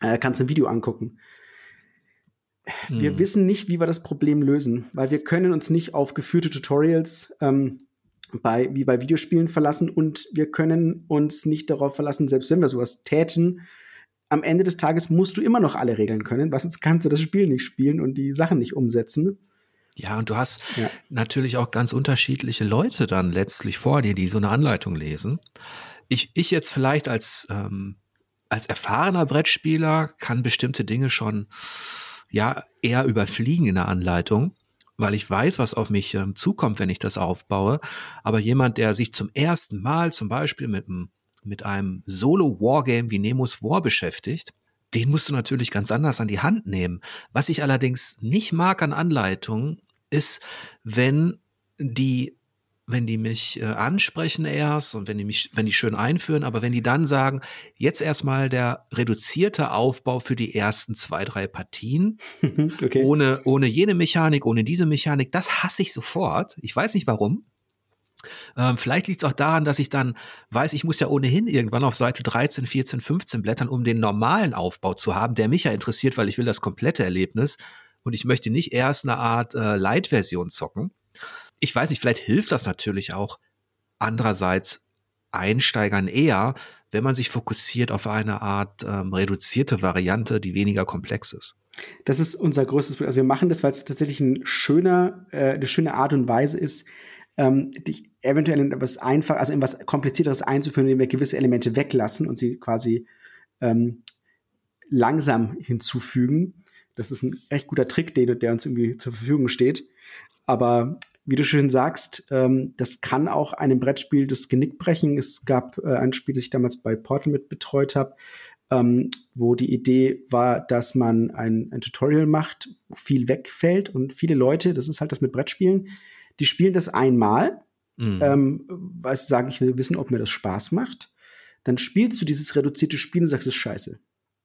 äh, kannst ein Video angucken. Wir hm. wissen nicht, wie wir das Problem lösen, weil wir können uns nicht auf geführte Tutorials ähm, bei, wie bei Videospielen verlassen und wir können uns nicht darauf verlassen, selbst wenn wir sowas täten, am Ende des Tages musst du immer noch alle Regeln können, was sonst kannst du das Spiel nicht spielen und die Sachen nicht umsetzen. Ja, und du hast ja. natürlich auch ganz unterschiedliche Leute dann letztlich vor dir, die so eine Anleitung lesen ich, ich jetzt vielleicht als, ähm, als erfahrener Brettspieler kann bestimmte Dinge schon ja eher überfliegen in der Anleitung, weil ich weiß, was auf mich ähm, zukommt, wenn ich das aufbaue. Aber jemand, der sich zum ersten Mal zum Beispiel mit einem, mit einem Solo-Wargame wie Nemos War beschäftigt, den musst du natürlich ganz anders an die Hand nehmen. Was ich allerdings nicht mag an Anleitungen, ist, wenn die wenn die mich äh, ansprechen erst und wenn die mich, wenn die schön einführen, aber wenn die dann sagen, jetzt erstmal der reduzierte Aufbau für die ersten zwei, drei Partien, okay. ohne, ohne jene Mechanik, ohne diese Mechanik, das hasse ich sofort. Ich weiß nicht warum. Ähm, vielleicht liegt es auch daran, dass ich dann weiß, ich muss ja ohnehin irgendwann auf Seite 13, 14, 15 blättern, um den normalen Aufbau zu haben, der mich ja interessiert, weil ich will das komplette Erlebnis und ich möchte nicht erst eine Art äh, Light-Version zocken. Ich weiß nicht, vielleicht hilft das natürlich auch andererseits Einsteigern eher, wenn man sich fokussiert auf eine Art ähm, reduzierte Variante, die weniger komplex ist. Das ist unser größtes Problem. Also wir machen das, weil es tatsächlich ein schöner, äh, eine schöne Art und Weise ist, ähm, dich eventuell in etwas einfach, also in was komplizierteres einzuführen, indem wir gewisse Elemente weglassen und sie quasi ähm, langsam hinzufügen. Das ist ein recht guter Trick, der, der uns irgendwie zur Verfügung steht. Aber wie du schön sagst, ähm, das kann auch einem Brettspiel das Genick brechen. Es gab äh, ein Spiel, das ich damals bei Portal mit betreut habe, ähm, wo die Idee war, dass man ein, ein Tutorial macht, wo viel wegfällt und viele Leute, das ist halt das mit Brettspielen, die spielen das einmal, mhm. ähm, weil sie sagen, ich will wissen, ob mir das Spaß macht. Dann spielst du dieses reduzierte Spiel und sagst, es ist scheiße.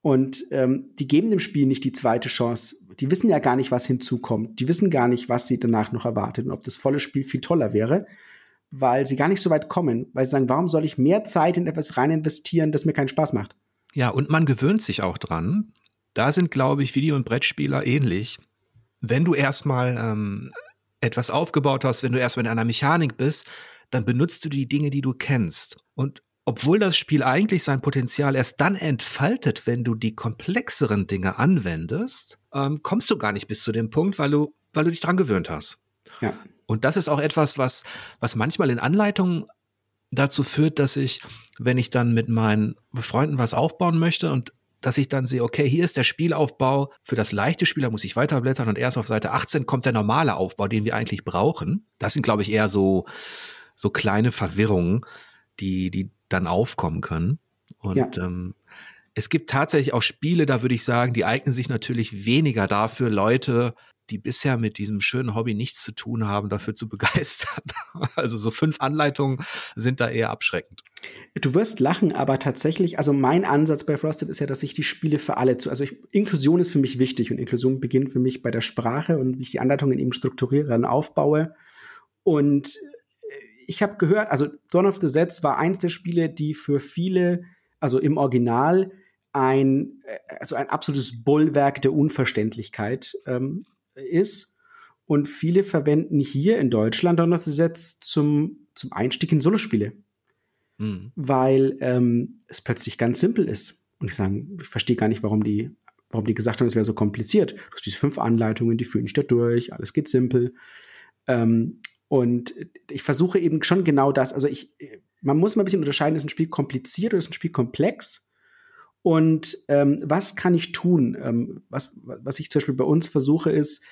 Und ähm, die geben dem Spiel nicht die zweite Chance. Die wissen ja gar nicht, was hinzukommt. Die wissen gar nicht, was sie danach noch erwartet und ob das volle Spiel viel toller wäre, weil sie gar nicht so weit kommen, weil sie sagen, warum soll ich mehr Zeit in etwas rein investieren, das mir keinen Spaß macht? Ja, und man gewöhnt sich auch dran. Da sind, glaube ich, Video- und Brettspieler ähnlich. Wenn du erstmal ähm, etwas aufgebaut hast, wenn du erstmal in einer Mechanik bist, dann benutzt du die Dinge, die du kennst. Und obwohl das Spiel eigentlich sein Potenzial erst dann entfaltet, wenn du die komplexeren Dinge anwendest, ähm, kommst du gar nicht bis zu dem Punkt, weil du, weil du dich dran gewöhnt hast. Ja. Und das ist auch etwas, was, was manchmal in Anleitungen dazu führt, dass ich, wenn ich dann mit meinen Freunden was aufbauen möchte und dass ich dann sehe, okay, hier ist der Spielaufbau für das leichte Spiel, da muss ich weiterblättern und erst auf Seite 18 kommt der normale Aufbau, den wir eigentlich brauchen. Das sind, glaube ich, eher so, so kleine Verwirrungen, die, die dann aufkommen können. Und ja. ähm, es gibt tatsächlich auch Spiele, da würde ich sagen, die eignen sich natürlich weniger dafür, Leute, die bisher mit diesem schönen Hobby nichts zu tun haben, dafür zu begeistern. Also so fünf Anleitungen sind da eher abschreckend. Du wirst lachen, aber tatsächlich, also mein Ansatz bei Frosted ist ja, dass ich die Spiele für alle zu, also ich, Inklusion ist für mich wichtig und Inklusion beginnt für mich bei der Sprache und wie ich die Anleitungen eben strukturiere und aufbaue. Und ich habe gehört, also Dawn of the Sets war eins der Spiele, die für viele, also im Original, ein, äh, also ein absolutes Bollwerk der Unverständlichkeit ähm, ist. Und viele verwenden hier in Deutschland Dawn of the Sets zum, zum Einstieg in Solospiele. Mhm. Weil ähm, es plötzlich ganz simpel ist. Und ich sage, ich verstehe gar nicht, warum die, warum die gesagt haben, es wäre so kompliziert. Du hast diese fünf Anleitungen, die führen dich da durch, alles geht simpel. Ähm, und ich versuche eben schon genau das. Also ich, man muss mal ein bisschen unterscheiden, ist ein Spiel kompliziert oder ist ein Spiel komplex? Und ähm, was kann ich tun? Ähm, was, was ich zum Beispiel bei uns versuche, ist,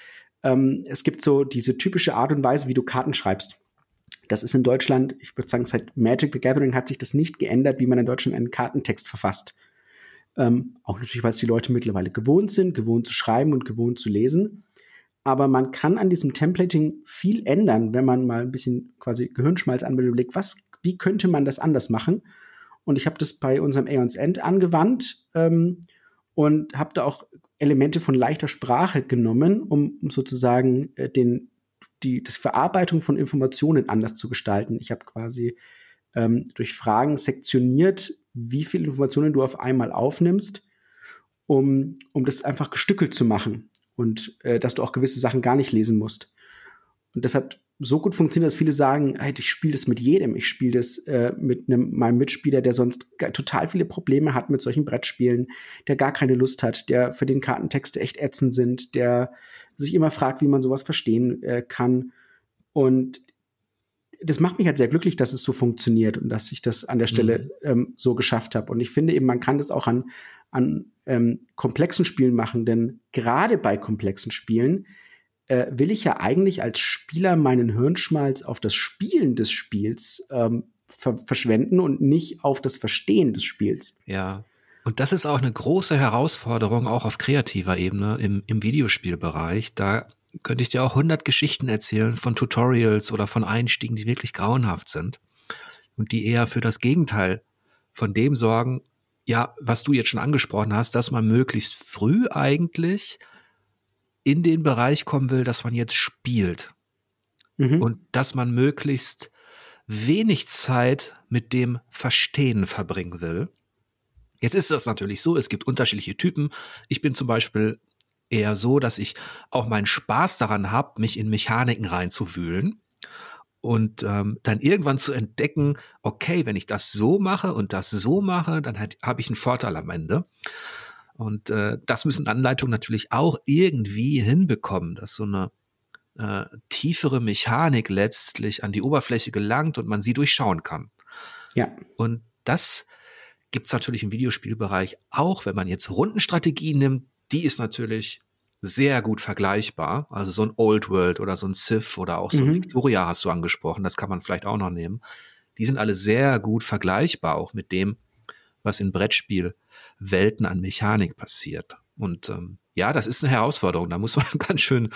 ähm, es gibt so diese typische Art und Weise, wie du Karten schreibst. Das ist in Deutschland, ich würde sagen, seit Magic the Gathering hat sich das nicht geändert, wie man in Deutschland einen Kartentext verfasst. Ähm, auch natürlich, weil es die Leute mittlerweile gewohnt sind, gewohnt zu schreiben und gewohnt zu lesen. Aber man kann an diesem Templating viel ändern, wenn man mal ein bisschen quasi Gehirnschmalz überlegt, was, wie könnte man das anders machen? Und ich habe das bei unserem Aeons End angewandt ähm, und habe da auch Elemente von leichter Sprache genommen, um, um sozusagen äh, den, die das Verarbeitung von Informationen anders zu gestalten. Ich habe quasi ähm, durch Fragen sektioniert, wie viele Informationen du auf einmal aufnimmst, um, um das einfach gestückelt zu machen und äh, dass du auch gewisse Sachen gar nicht lesen musst. Und das hat so gut funktioniert, dass viele sagen, hey, ich spiele das mit jedem. Ich spiele das äh, mit einem, meinem Mitspieler, der sonst total viele Probleme hat mit solchen Brettspielen, der gar keine Lust hat, der für den Kartentexte echt ätzend sind, der sich immer fragt, wie man sowas verstehen äh, kann. Und das macht mich halt sehr glücklich, dass es so funktioniert und dass ich das an der Stelle mhm. ähm, so geschafft habe. Und ich finde eben, man kann das auch an, an ähm, komplexen Spielen machen, denn gerade bei komplexen Spielen äh, will ich ja eigentlich als Spieler meinen Hirnschmalz auf das Spielen des Spiels ähm, ver verschwenden und nicht auf das Verstehen des Spiels. Ja. Und das ist auch eine große Herausforderung, auch auf kreativer Ebene im, im Videospielbereich. Da könnte ich dir auch 100 Geschichten erzählen von Tutorials oder von Einstiegen, die wirklich grauenhaft sind und die eher für das Gegenteil von dem sorgen, ja, was du jetzt schon angesprochen hast, dass man möglichst früh eigentlich in den Bereich kommen will, dass man jetzt spielt. Mhm. Und dass man möglichst wenig Zeit mit dem Verstehen verbringen will. Jetzt ist das natürlich so, es gibt unterschiedliche Typen. Ich bin zum Beispiel eher so, dass ich auch meinen Spaß daran habe, mich in Mechaniken reinzuwühlen und ähm, dann irgendwann zu entdecken, okay, wenn ich das so mache und das so mache, dann habe ich einen Vorteil am Ende. Und äh, das müssen Anleitungen natürlich auch irgendwie hinbekommen, dass so eine äh, tiefere Mechanik letztlich an die Oberfläche gelangt und man sie durchschauen kann. Ja. Und das gibt es natürlich im Videospielbereich auch, wenn man jetzt Rundenstrategie nimmt, die ist natürlich sehr gut vergleichbar. Also so ein Old World oder so ein Civ oder auch so ein mhm. Victoria hast du angesprochen, das kann man vielleicht auch noch nehmen. Die sind alle sehr gut vergleichbar, auch mit dem, was in Brettspielwelten an Mechanik passiert. Und ähm, ja, das ist eine Herausforderung. Da muss man ganz schön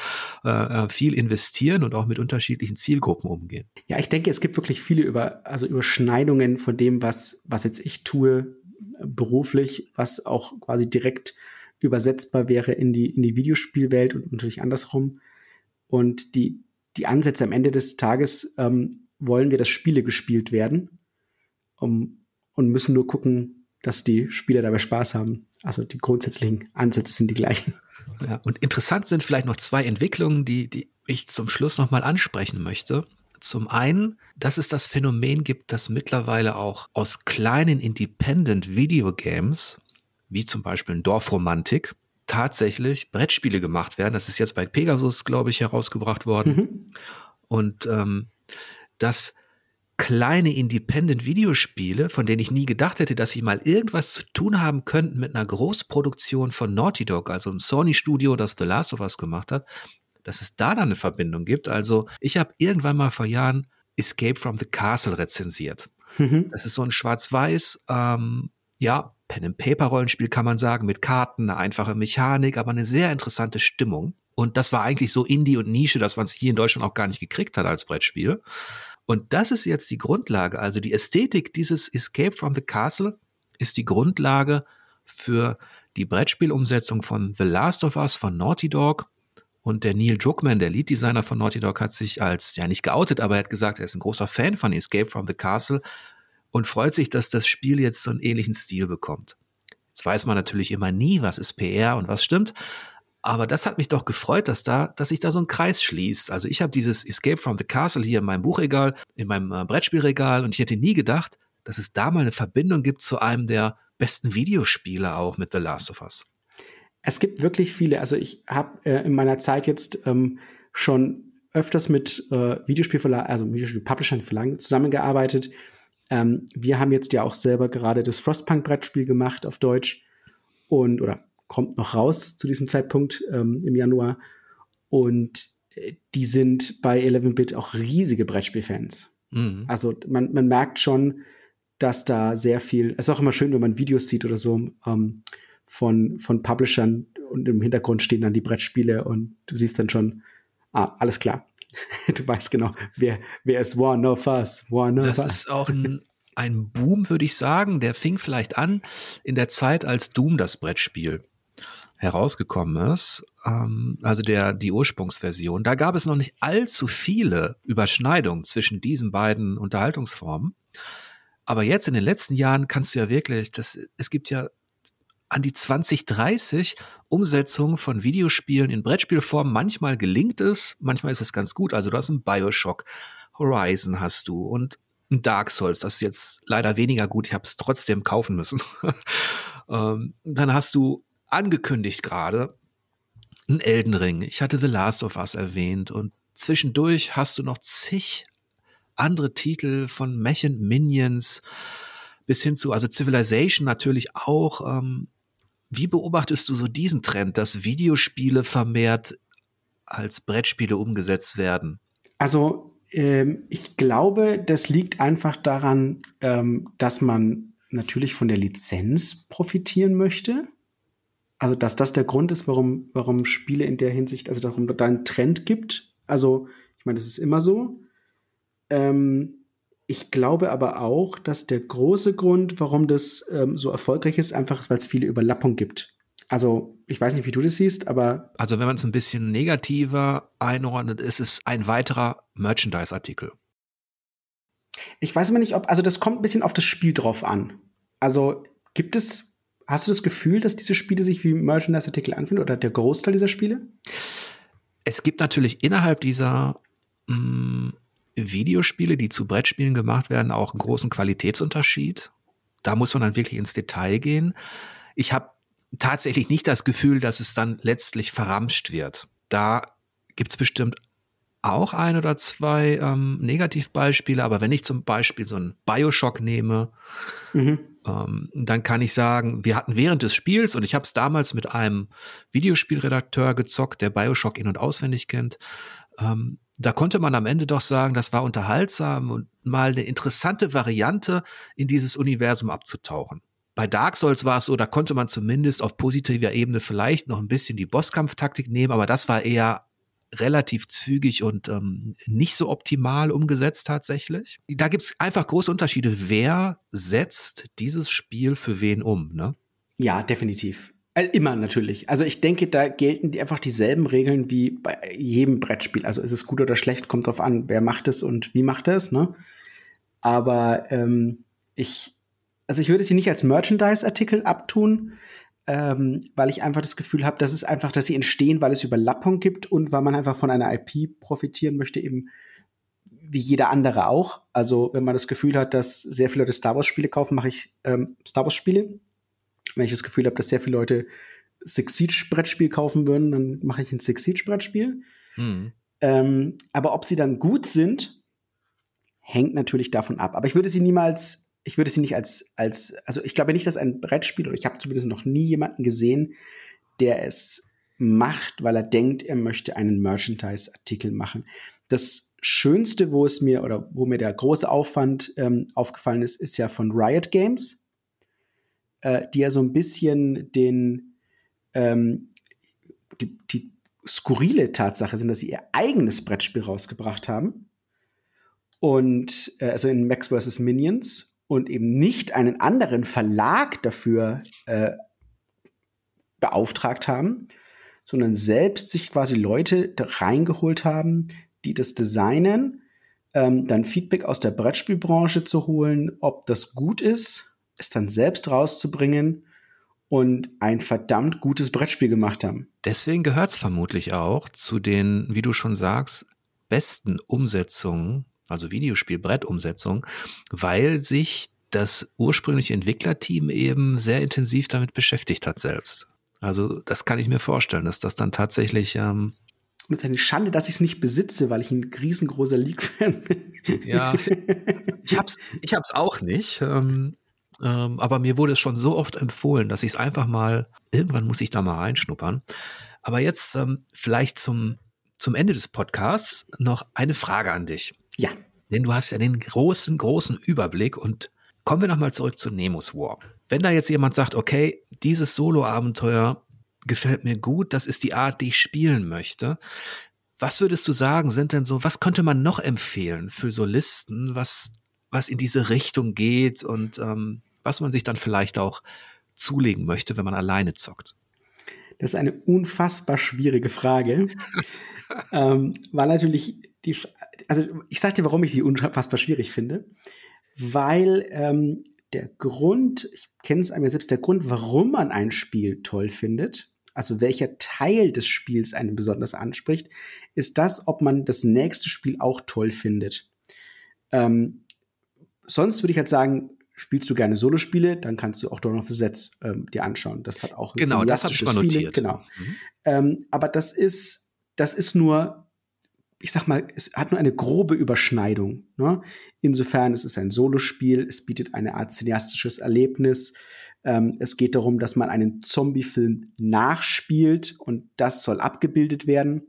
äh, äh, viel investieren und auch mit unterschiedlichen Zielgruppen umgehen. Ja, ich denke, es gibt wirklich viele über, also Überschneidungen von dem, was, was jetzt ich tue, beruflich, was auch quasi direkt übersetzbar wäre in die, in die Videospielwelt und natürlich andersrum. Und die, die Ansätze am Ende des Tages ähm, wollen wir, dass Spiele gespielt werden um, und müssen nur gucken, dass die Spieler dabei Spaß haben. Also die grundsätzlichen Ansätze sind die gleichen. Ja, und interessant sind vielleicht noch zwei Entwicklungen, die, die ich zum Schluss nochmal ansprechen möchte. Zum einen, dass es das Phänomen gibt, dass mittlerweile auch aus kleinen Independent Video Games, wie zum Beispiel ein Dorfromantik, tatsächlich Brettspiele gemacht werden. Das ist jetzt bei Pegasus, glaube ich, herausgebracht worden. Mhm. Und ähm, dass kleine Independent-Videospiele, von denen ich nie gedacht hätte, dass sie mal irgendwas zu tun haben könnten mit einer Großproduktion von Naughty Dog, also einem Sony-Studio, das The Last of Us gemacht hat, dass es da dann eine Verbindung gibt. Also ich habe irgendwann mal vor Jahren Escape from the Castle rezensiert. Mhm. Das ist so ein Schwarz-Weiß, ähm, ja, Pen-and-Paper-Rollenspiel kann man sagen, mit Karten, eine einfache Mechanik, aber eine sehr interessante Stimmung. Und das war eigentlich so Indie und Nische, dass man es hier in Deutschland auch gar nicht gekriegt hat als Brettspiel. Und das ist jetzt die Grundlage. Also die Ästhetik dieses Escape from the Castle ist die Grundlage für die Brettspielumsetzung von The Last of Us von Naughty Dog. Und der Neil Druckmann, der Lead-Designer von Naughty Dog, hat sich als, ja nicht geoutet, aber er hat gesagt, er ist ein großer Fan von Escape from the Castle und freut sich, dass das Spiel jetzt so einen ähnlichen Stil bekommt. Jetzt weiß man natürlich immer nie, was ist PR und was stimmt. Aber das hat mich doch gefreut, dass da, dass sich da so ein Kreis schließt. Also ich habe dieses Escape from the Castle hier in meinem Buchregal, in meinem äh, Brettspielregal und ich hätte nie gedacht, dass es da mal eine Verbindung gibt zu einem der besten Videospiele auch mit The Last of Us. Es gibt wirklich viele. Also ich habe äh, in meiner Zeit jetzt ähm, schon öfters mit äh, Videospielverlagen, also Videospiel-Publishern, Verlagen zusammengearbeitet. Ähm, wir haben jetzt ja auch selber gerade das Frostpunk-Brettspiel gemacht auf Deutsch und oder kommt noch raus zu diesem Zeitpunkt ähm, im Januar. Und äh, die sind bei 11-Bit auch riesige Brettspielfans. Mhm. Also man, man merkt schon, dass da sehr viel, es ist auch immer schön, wenn man Videos sieht oder so ähm, von, von Publishern und im Hintergrund stehen dann die Brettspiele und du siehst dann schon, ah, alles klar. du weißt genau, wer, wer ist One of Us? One of das us. ist auch ein, ein Boom, würde ich sagen. Der fing vielleicht an in der Zeit, als Doom das Brettspiel herausgekommen ist, ähm, also der, die Ursprungsversion, da gab es noch nicht allzu viele Überschneidungen zwischen diesen beiden Unterhaltungsformen. Aber jetzt in den letzten Jahren kannst du ja wirklich, das, es gibt ja an die 20, 30 Umsetzungen von Videospielen in Brettspielform. Manchmal gelingt es, manchmal ist es ganz gut. Also du hast einen Bioshock, Horizon hast du und ein Dark Souls, das ist jetzt leider weniger gut, ich habe es trotzdem kaufen müssen. ähm, dann hast du angekündigt gerade, ein Elden Ring. Ich hatte The Last of Us erwähnt und zwischendurch hast du noch zig andere Titel von Mech Minions bis hin zu, also Civilization natürlich auch. Ähm, wie beobachtest du so diesen Trend, dass Videospiele vermehrt als Brettspiele umgesetzt werden? Also ähm, ich glaube, das liegt einfach daran, ähm, dass man natürlich von der Lizenz profitieren möchte also dass das der Grund ist, warum, warum Spiele in der Hinsicht, also darum da einen Trend gibt. Also, ich meine, das ist immer so. Ähm, ich glaube aber auch, dass der große Grund, warum das ähm, so erfolgreich ist, einfach ist, weil es viele Überlappung gibt. Also, ich weiß nicht, wie du das siehst, aber. Also, wenn man es ein bisschen negativer einordnet, ist es ein weiterer Merchandise-Artikel. Ich weiß immer nicht, ob, also das kommt ein bisschen auf das Spiel drauf an. Also gibt es, hast du das Gefühl, dass diese Spiele sich wie Merchandise-Artikel anfühlen oder der Großteil dieser Spiele? Es gibt natürlich innerhalb dieser mm, Videospiele, die zu Brettspielen gemacht werden, auch einen großen Qualitätsunterschied. Da muss man dann wirklich ins Detail gehen. Ich habe tatsächlich nicht das Gefühl, dass es dann letztlich verramscht wird. Da gibt es bestimmt auch ein oder zwei ähm, Negativbeispiele, aber wenn ich zum Beispiel so einen Bioshock nehme, mhm. ähm, dann kann ich sagen, wir hatten während des Spiels, und ich habe es damals mit einem Videospielredakteur gezockt, der Bioshock in- und auswendig kennt, ähm, da konnte man am Ende doch sagen, das war unterhaltsam und mal eine interessante Variante in dieses Universum abzutauchen. Bei Dark Souls war es so, da konnte man zumindest auf positiver Ebene vielleicht noch ein bisschen die Bosskampftaktik nehmen, aber das war eher relativ zügig und ähm, nicht so optimal umgesetzt tatsächlich. Da gibt es einfach große Unterschiede. Wer setzt dieses Spiel für wen um? Ne? Ja, definitiv. Also immer natürlich. Also ich denke, da gelten die einfach dieselben Regeln wie bei jedem Brettspiel. Also ist es gut oder schlecht, kommt drauf an, wer macht es und wie macht es, ne? Aber ähm, ich, also ich würde sie nicht als Merchandise-Artikel abtun, ähm, weil ich einfach das Gefühl habe, dass es einfach, dass sie entstehen, weil es Überlappung gibt und weil man einfach von einer IP profitieren möchte, eben wie jeder andere auch. Also wenn man das Gefühl hat, dass sehr viele Leute Star Wars-Spiele kaufen, mache ich ähm, Star Wars-Spiele wenn ich das Gefühl habe, dass sehr viele Leute Six Siege Brettspiel kaufen würden, dann mache ich ein Six Siege Brettspiel. Mhm. Ähm, aber ob sie dann gut sind, hängt natürlich davon ab. Aber ich würde sie niemals, ich würde sie nicht als, als, also ich glaube nicht, dass ein Brettspiel, oder ich habe zumindest noch nie jemanden gesehen, der es macht, weil er denkt, er möchte einen Merchandise-Artikel machen. Das Schönste, wo es mir, oder wo mir der große Aufwand ähm, aufgefallen ist, ist ja von Riot Games äh, die ja so ein bisschen den ähm, die, die skurrile Tatsache sind, dass sie ihr eigenes Brettspiel rausgebracht haben. Und äh, also in Max vs. Minions und eben nicht einen anderen Verlag dafür äh, beauftragt haben, sondern selbst sich quasi Leute reingeholt haben, die das designen, ähm, dann Feedback aus der Brettspielbranche zu holen, ob das gut ist es dann selbst rauszubringen und ein verdammt gutes Brettspiel gemacht haben. Deswegen gehört es vermutlich auch zu den, wie du schon sagst, besten Umsetzungen, also Videospiel-Brettumsetzungen, weil sich das ursprüngliche Entwicklerteam eben sehr intensiv damit beschäftigt hat selbst. Also das kann ich mir vorstellen, dass das dann tatsächlich ähm, und es ist eine Schande, dass ich es nicht besitze, weil ich ein riesengroßer League-Fan bin. Ja, ich hab's, ich hab's auch nicht. Ähm, ähm, aber mir wurde es schon so oft empfohlen, dass ich es einfach mal, irgendwann muss ich da mal reinschnuppern. Aber jetzt ähm, vielleicht zum, zum Ende des Podcasts noch eine Frage an dich. Ja. Denn du hast ja den großen, großen Überblick und kommen wir nochmal zurück zu Nemus War. Wenn da jetzt jemand sagt, okay, dieses Solo-Abenteuer gefällt mir gut, das ist die Art, die ich spielen möchte. Was würdest du sagen, sind denn so, was könnte man noch empfehlen für so Listen, was, was in diese Richtung geht und ähm, was man sich dann vielleicht auch zulegen möchte, wenn man alleine zockt? Das ist eine unfassbar schwierige Frage. ähm, war natürlich die, also ich sag dir, warum ich die unfassbar schwierig finde. Weil ähm, der Grund, ich kenne es einem selbst, der Grund, warum man ein Spiel toll findet, also welcher Teil des Spiels einen besonders anspricht, ist das, ob man das nächste Spiel auch toll findet. Ähm, sonst würde ich halt sagen, spielst du gerne Solospiele, dann kannst du auch Dawn of the Sets ähm, dir anschauen. Das hat auch ein genau, das habe ich mal notiert. Feeling, genau. Mhm. Ähm, aber das ist, das ist nur, ich sag mal, es hat nur eine grobe Überschneidung. Ne? Insofern es ist ein Solospiel, es bietet eine Art cineastisches Erlebnis. Ähm, es geht darum, dass man einen Zombie-Film nachspielt und das soll abgebildet werden.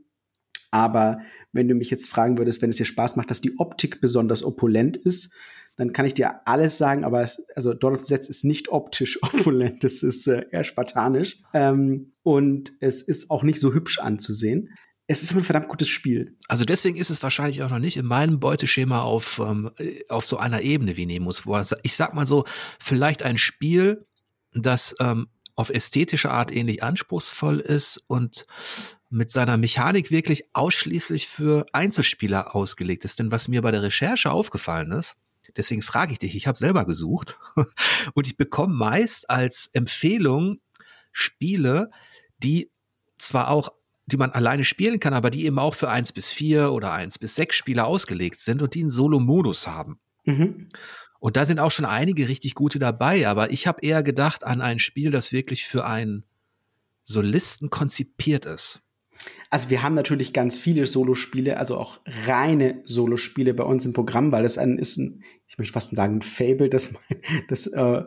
Aber wenn du mich jetzt fragen würdest, wenn es dir Spaß macht, dass die Optik besonders opulent ist, dann kann ich dir alles sagen, aber es, also Dawn Sets ist nicht optisch opulent, es ist äh, eher spartanisch ähm, und es ist auch nicht so hübsch anzusehen. Es ist ein verdammt gutes Spiel. Also deswegen ist es wahrscheinlich auch noch nicht in meinem Beuteschema auf, ähm, auf so einer Ebene wie Nemus, ich sag mal so, vielleicht ein Spiel, das ähm, auf ästhetische Art ähnlich anspruchsvoll ist und mit seiner Mechanik wirklich ausschließlich für Einzelspieler ausgelegt ist. Denn was mir bei der Recherche aufgefallen ist, deswegen frage ich dich, ich habe selber gesucht und ich bekomme meist als Empfehlung Spiele, die zwar auch die man alleine spielen kann, aber die eben auch für eins bis vier oder eins bis sechs Spieler ausgelegt sind und die einen Solo-Modus haben. Mhm. Und da sind auch schon einige richtig gute dabei, aber ich habe eher gedacht an ein Spiel, das wirklich für einen Solisten konzipiert ist. Also wir haben natürlich ganz viele Solospiele, also auch reine Solospiele bei uns im Programm, weil das ein ist ein, ich möchte fast sagen, ein Fable, das mein, das äh,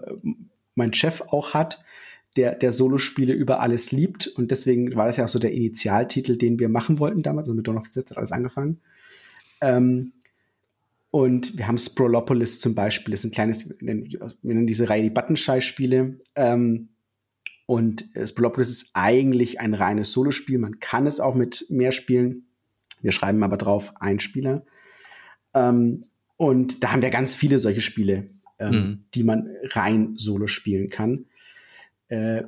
mein Chef auch hat, der der Solospiele über alles liebt und deswegen war das ja auch so der Initialtitel, den wir machen wollten damals, also mit Dawn of the Sith hat alles angefangen. Ähm, und wir haben Sprolopolis zum Beispiel, das ist ein kleines, wir nennen diese Reihe die Buttonschei-Spiele. Ähm, und Sprolopolis ist eigentlich ein reines Solospiel. Man kann es auch mit mehr spielen. Wir schreiben aber drauf ein Spieler. Ähm, und da haben wir ganz viele solche Spiele, ähm, mhm. die man rein solo spielen kann. Äh,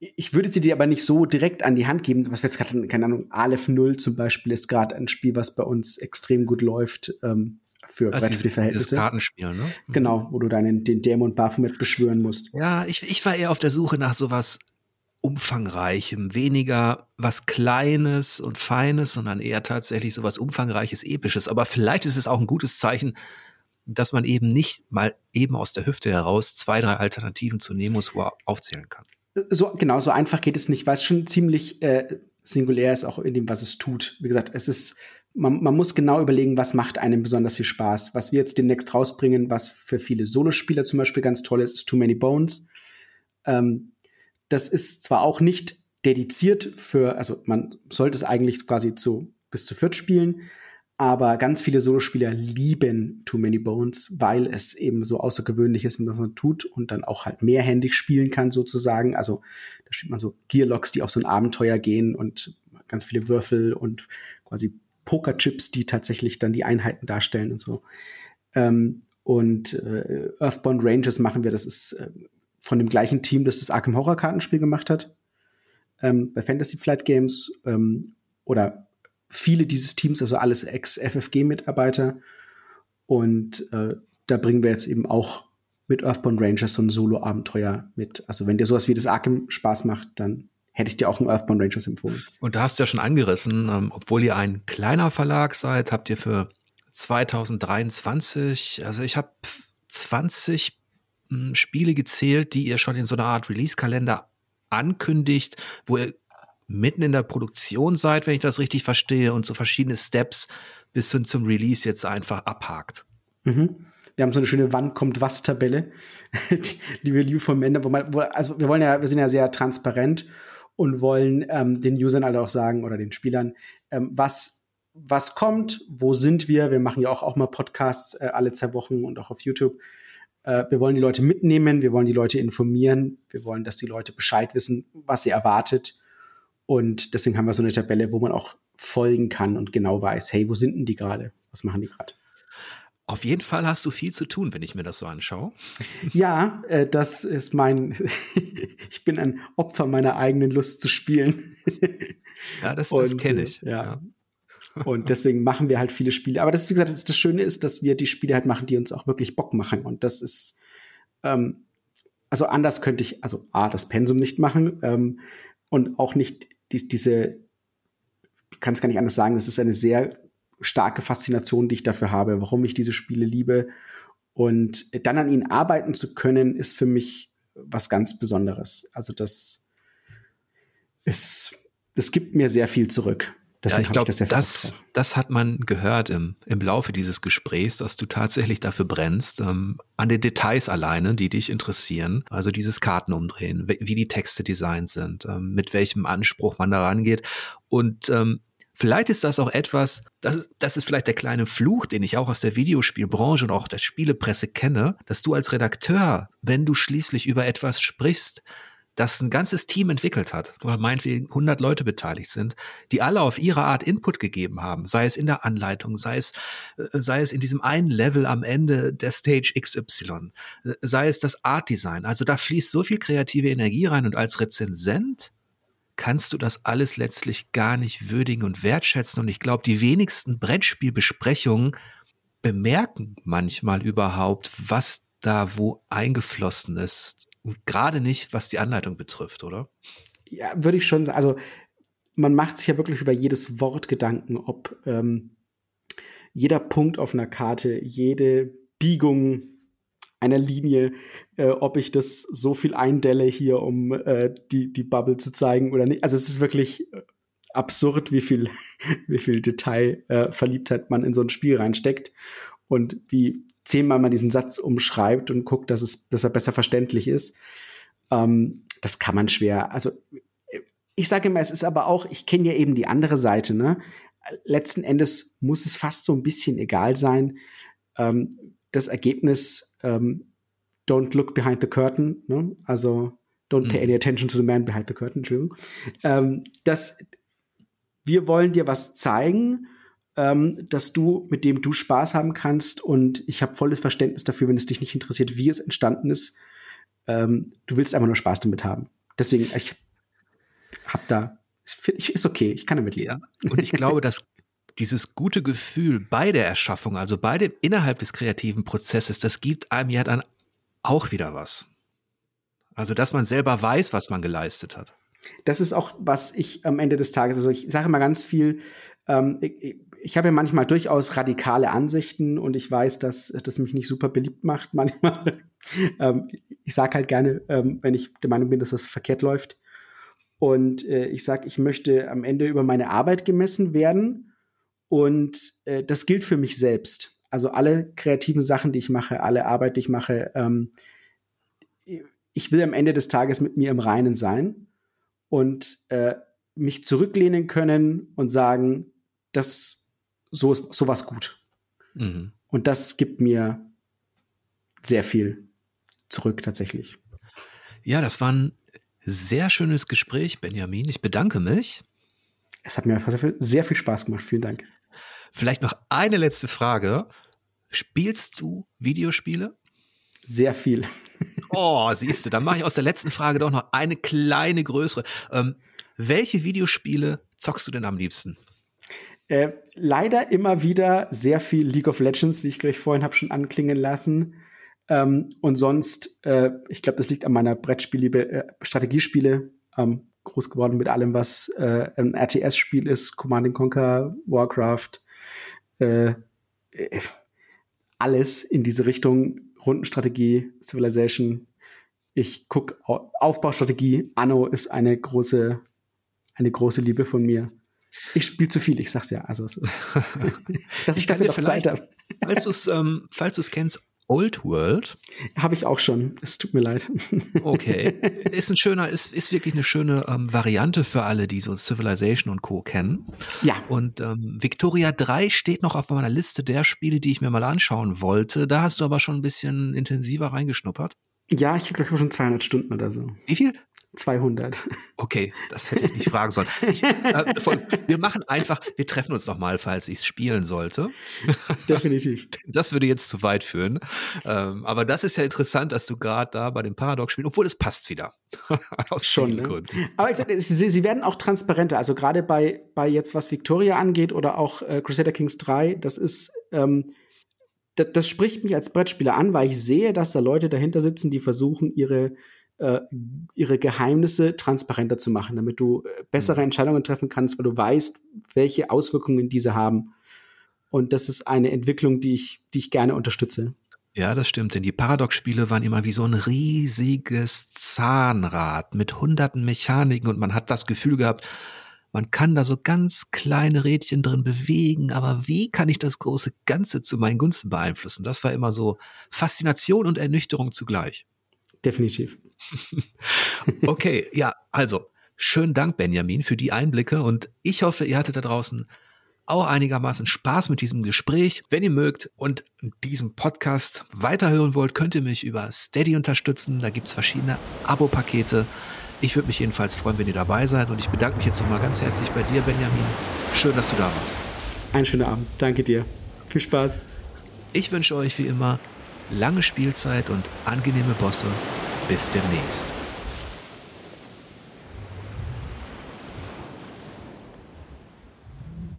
ich würde sie dir aber nicht so direkt an die Hand geben. Was wir jetzt gerade, keine Ahnung, Aleph 0 zum Beispiel ist gerade ein Spiel, was bei uns extrem gut läuft. Ähm, für also Brettspielverhältnisse. Dieses Kartenspiel, ne? Mhm. Genau, wo du deinen, den Dämon Baphomet beschwören musst. Ja, ich, ich war eher auf der Suche nach sowas umfangreichem, weniger was Kleines und Feines, sondern eher tatsächlich sowas umfangreiches, episches. Aber vielleicht ist es auch ein gutes Zeichen, dass man eben nicht mal eben aus der Hüfte heraus zwei, drei Alternativen zu Nemos aufzählen kann. So, genau, so einfach geht es nicht, weil es schon ziemlich äh, singulär ist, auch in dem, was es tut. Wie gesagt, es ist man, man muss genau überlegen, was macht einem besonders viel Spaß. Was wir jetzt demnächst rausbringen, was für viele Solospieler zum Beispiel ganz toll ist, ist Too Many Bones. Ähm, das ist zwar auch nicht dediziert für, also man sollte es eigentlich quasi zu bis zu viert spielen, aber ganz viele Solospieler lieben Too Many Bones, weil es eben so außergewöhnlich ist, was man tut und dann auch halt mehrhändig spielen kann sozusagen. Also da spielt man so Gearlocks, die auf so ein Abenteuer gehen und ganz viele Würfel und quasi Pokerchips, die tatsächlich dann die Einheiten darstellen und so. Ähm, und äh, Earthbound Rangers machen wir, das ist äh, von dem gleichen Team, das das Arkham Horror Kartenspiel gemacht hat, ähm, bei Fantasy Flight Games ähm, oder viele dieses Teams, also alles Ex-FFG-Mitarbeiter. Und äh, da bringen wir jetzt eben auch mit Earthbound Rangers so ein Solo-Abenteuer mit. Also wenn dir sowas wie das Arkham Spaß macht, dann hätte ich dir auch einen Earthbound Rangers empfohlen. Und da hast du ja schon angerissen, ähm, obwohl ihr ein kleiner Verlag seid, habt ihr für 2023, also ich habe 20 hm, Spiele gezählt, die ihr schon in so einer Art Release-Kalender ankündigt, wo ihr mitten in der Produktion seid, wenn ich das richtig verstehe, und so verschiedene Steps bis hin zum Release jetzt einfach abhakt. Mhm. Wir haben so eine schöne Wann kommt was Tabelle, die, wir liebe von Ende, wo man, wo, also wir wollen ja, wir sind ja sehr transparent und wollen ähm, den Usern alle auch sagen oder den Spielern, ähm, was, was kommt, wo sind wir. Wir machen ja auch, auch mal Podcasts äh, alle zwei Wochen und auch auf YouTube. Äh, wir wollen die Leute mitnehmen, wir wollen die Leute informieren, wir wollen, dass die Leute Bescheid wissen, was sie erwartet. Und deswegen haben wir so eine Tabelle, wo man auch folgen kann und genau weiß, hey, wo sind denn die gerade? Was machen die gerade? Auf jeden Fall hast du viel zu tun, wenn ich mir das so anschaue. Ja, äh, das ist mein, ich bin ein Opfer meiner eigenen Lust zu spielen. Ja, das, das kenne ich. Äh, ja. ja. Und deswegen machen wir halt viele Spiele. Aber das, ist, wie gesagt, das, das, Schöne ist, dass wir die Spiele halt machen, die uns auch wirklich Bock machen. Und das ist, ähm, also anders könnte ich, also A, das Pensum nicht machen ähm, und auch nicht die, diese, ich kann es gar nicht anders sagen, das ist eine sehr starke Faszination, die ich dafür habe, warum ich diese Spiele liebe. Und dann an ihnen arbeiten zu können, ist für mich was ganz Besonderes. Also das ist, das gibt mir sehr viel zurück. Deswegen ja, ich glaube, das, das, das, hat man gehört im, im Laufe dieses Gesprächs, dass du tatsächlich dafür brennst, ähm, an den Details alleine, die dich interessieren. Also dieses Kartenumdrehen, wie die Texte designt sind, ähm, mit welchem Anspruch man da rangeht. Und ähm, Vielleicht ist das auch etwas, das, das ist vielleicht der kleine Fluch, den ich auch aus der Videospielbranche und auch der Spielepresse kenne, dass du als Redakteur, wenn du schließlich über etwas sprichst, das ein ganzes Team entwickelt hat, oder meinetwegen 100 Leute beteiligt sind, die alle auf ihre Art Input gegeben haben, sei es in der Anleitung, sei es, äh, sei es in diesem einen Level am Ende der Stage XY, äh, sei es das Art Design. Also da fließt so viel kreative Energie rein und als Rezensent kannst du das alles letztlich gar nicht würdigen und wertschätzen. Und ich glaube, die wenigsten Brettspielbesprechungen bemerken manchmal überhaupt, was da wo eingeflossen ist. Und gerade nicht, was die Anleitung betrifft, oder? Ja, würde ich schon sagen. Also man macht sich ja wirklich über jedes Wort Gedanken, ob ähm, jeder Punkt auf einer Karte, jede Biegung einer Linie, äh, ob ich das so viel eindelle hier, um äh, die, die Bubble zu zeigen oder nicht. Also es ist wirklich äh, absurd, wie viel, wie viel Detailverliebtheit äh, man in so ein Spiel reinsteckt und wie zehnmal man diesen Satz umschreibt und guckt, dass, es, dass er besser verständlich ist. Ähm, das kann man schwer. Also ich sage immer, es ist aber auch, ich kenne ja eben die andere Seite, ne? Letzten Endes muss es fast so ein bisschen egal sein. Ähm, das Ergebnis, ähm, don't look behind the curtain, ne? Also don't pay mhm. any attention to the man behind the curtain, Entschuldigung. Ähm, das, wir wollen dir was zeigen, ähm, dass du, mit dem du Spaß haben kannst und ich habe volles Verständnis dafür, wenn es dich nicht interessiert, wie es entstanden ist. Ähm, du willst einfach nur Spaß damit haben. Deswegen, ich hab da, ist okay, ich kann damit leben. Ja, und ich glaube, dass dieses gute Gefühl bei der Erschaffung, also bei dem innerhalb des kreativen Prozesses, das gibt einem ja dann auch wieder was. Also, dass man selber weiß, was man geleistet hat. Das ist auch, was ich am Ende des Tages, also ich sage mal ganz viel, ähm, ich, ich habe ja manchmal durchaus radikale Ansichten und ich weiß, dass das mich nicht super beliebt macht manchmal. ähm, ich sage halt gerne, ähm, wenn ich der Meinung bin, dass was verkehrt läuft. Und äh, ich sage, ich möchte am Ende über meine Arbeit gemessen werden. Und äh, das gilt für mich selbst. Also alle kreativen Sachen, die ich mache, alle Arbeit, die ich mache, ähm, ich will am Ende des Tages mit mir im Reinen sein und äh, mich zurücklehnen können und sagen, das so ist sowas gut. Mhm. Und das gibt mir sehr viel zurück tatsächlich. Ja, das war ein sehr schönes Gespräch, Benjamin. Ich bedanke mich. Es hat mir sehr viel, sehr viel Spaß gemacht. Vielen Dank. Vielleicht noch eine letzte Frage. Spielst du Videospiele? Sehr viel. Oh, siehst du, dann mache ich aus der letzten Frage doch noch eine kleine größere. Ähm, welche Videospiele zockst du denn am liebsten? Äh, leider immer wieder sehr viel League of Legends, wie ich gleich vorhin habe schon anklingen lassen. Ähm, und sonst, äh, ich glaube, das liegt an meiner Brettspiele, äh, Strategiespiele. Ähm, groß geworden mit allem, was äh, ein RTS-Spiel ist, Command Conquer, Warcraft, äh, äh, alles in diese Richtung, Rundenstrategie, Civilization. Ich guck Aufbaustrategie. Anno ist eine große, eine große Liebe von mir. Ich spiele zu viel, ich sag's ja. Also es ist, dass ich, ich dafür noch Zeit habe. Falls du es ähm, falls du's kennst, Old World. Habe ich auch schon. Es tut mir leid. Okay. Ist ein schöner, ist, ist wirklich eine schöne ähm, Variante für alle, die so Civilization und Co. kennen. Ja. Und ähm, Victoria 3 steht noch auf meiner Liste der Spiele, die ich mir mal anschauen wollte. Da hast du aber schon ein bisschen intensiver reingeschnuppert. Ja, ich glaube, ich schon 200 Stunden oder so. Wie viel? 200. Okay, das hätte ich nicht fragen sollen. Ich, äh, voll, wir machen einfach, wir treffen uns noch mal, falls ich es spielen sollte. Definitiv. Das würde jetzt zu weit führen. Ähm, aber das ist ja interessant, dass du gerade da bei dem Paradox spielst, obwohl es passt wieder. Aus Schon. Ne? Aber ich sag, sie, sie, werden auch transparenter. Also gerade bei, bei jetzt, was Victoria angeht oder auch äh, Crusader Kings 3, das ist, ähm, das, das spricht mich als Brettspieler an, weil ich sehe, dass da Leute dahinter sitzen, die versuchen, ihre äh, ihre Geheimnisse transparenter zu machen, damit du äh, bessere mhm. Entscheidungen treffen kannst, weil du weißt, welche Auswirkungen diese haben. Und das ist eine Entwicklung, die ich, die ich gerne unterstütze. Ja, das stimmt, denn die Paradox-Spiele waren immer wie so ein riesiges Zahnrad mit hunderten Mechaniken und man hat das Gefühl gehabt, man kann da so ganz kleine Rädchen drin bewegen, aber wie kann ich das große Ganze zu meinen Gunsten beeinflussen? Das war immer so Faszination und Ernüchterung zugleich. Definitiv. okay, ja, also schönen Dank, Benjamin, für die Einblicke und ich hoffe, ihr hattet da draußen auch einigermaßen Spaß mit diesem Gespräch. Wenn ihr mögt und diesen Podcast weiterhören wollt, könnt ihr mich über Steady unterstützen. Da gibt es verschiedene Abo-Pakete. Ich würde mich jedenfalls freuen, wenn ihr dabei seid. Und ich bedanke mich jetzt nochmal ganz herzlich bei dir, Benjamin. Schön, dass du da warst. Einen schönen Abend. Danke dir. Viel Spaß. Ich wünsche euch wie immer lange Spielzeit und angenehme Bosse. Bis demnächst.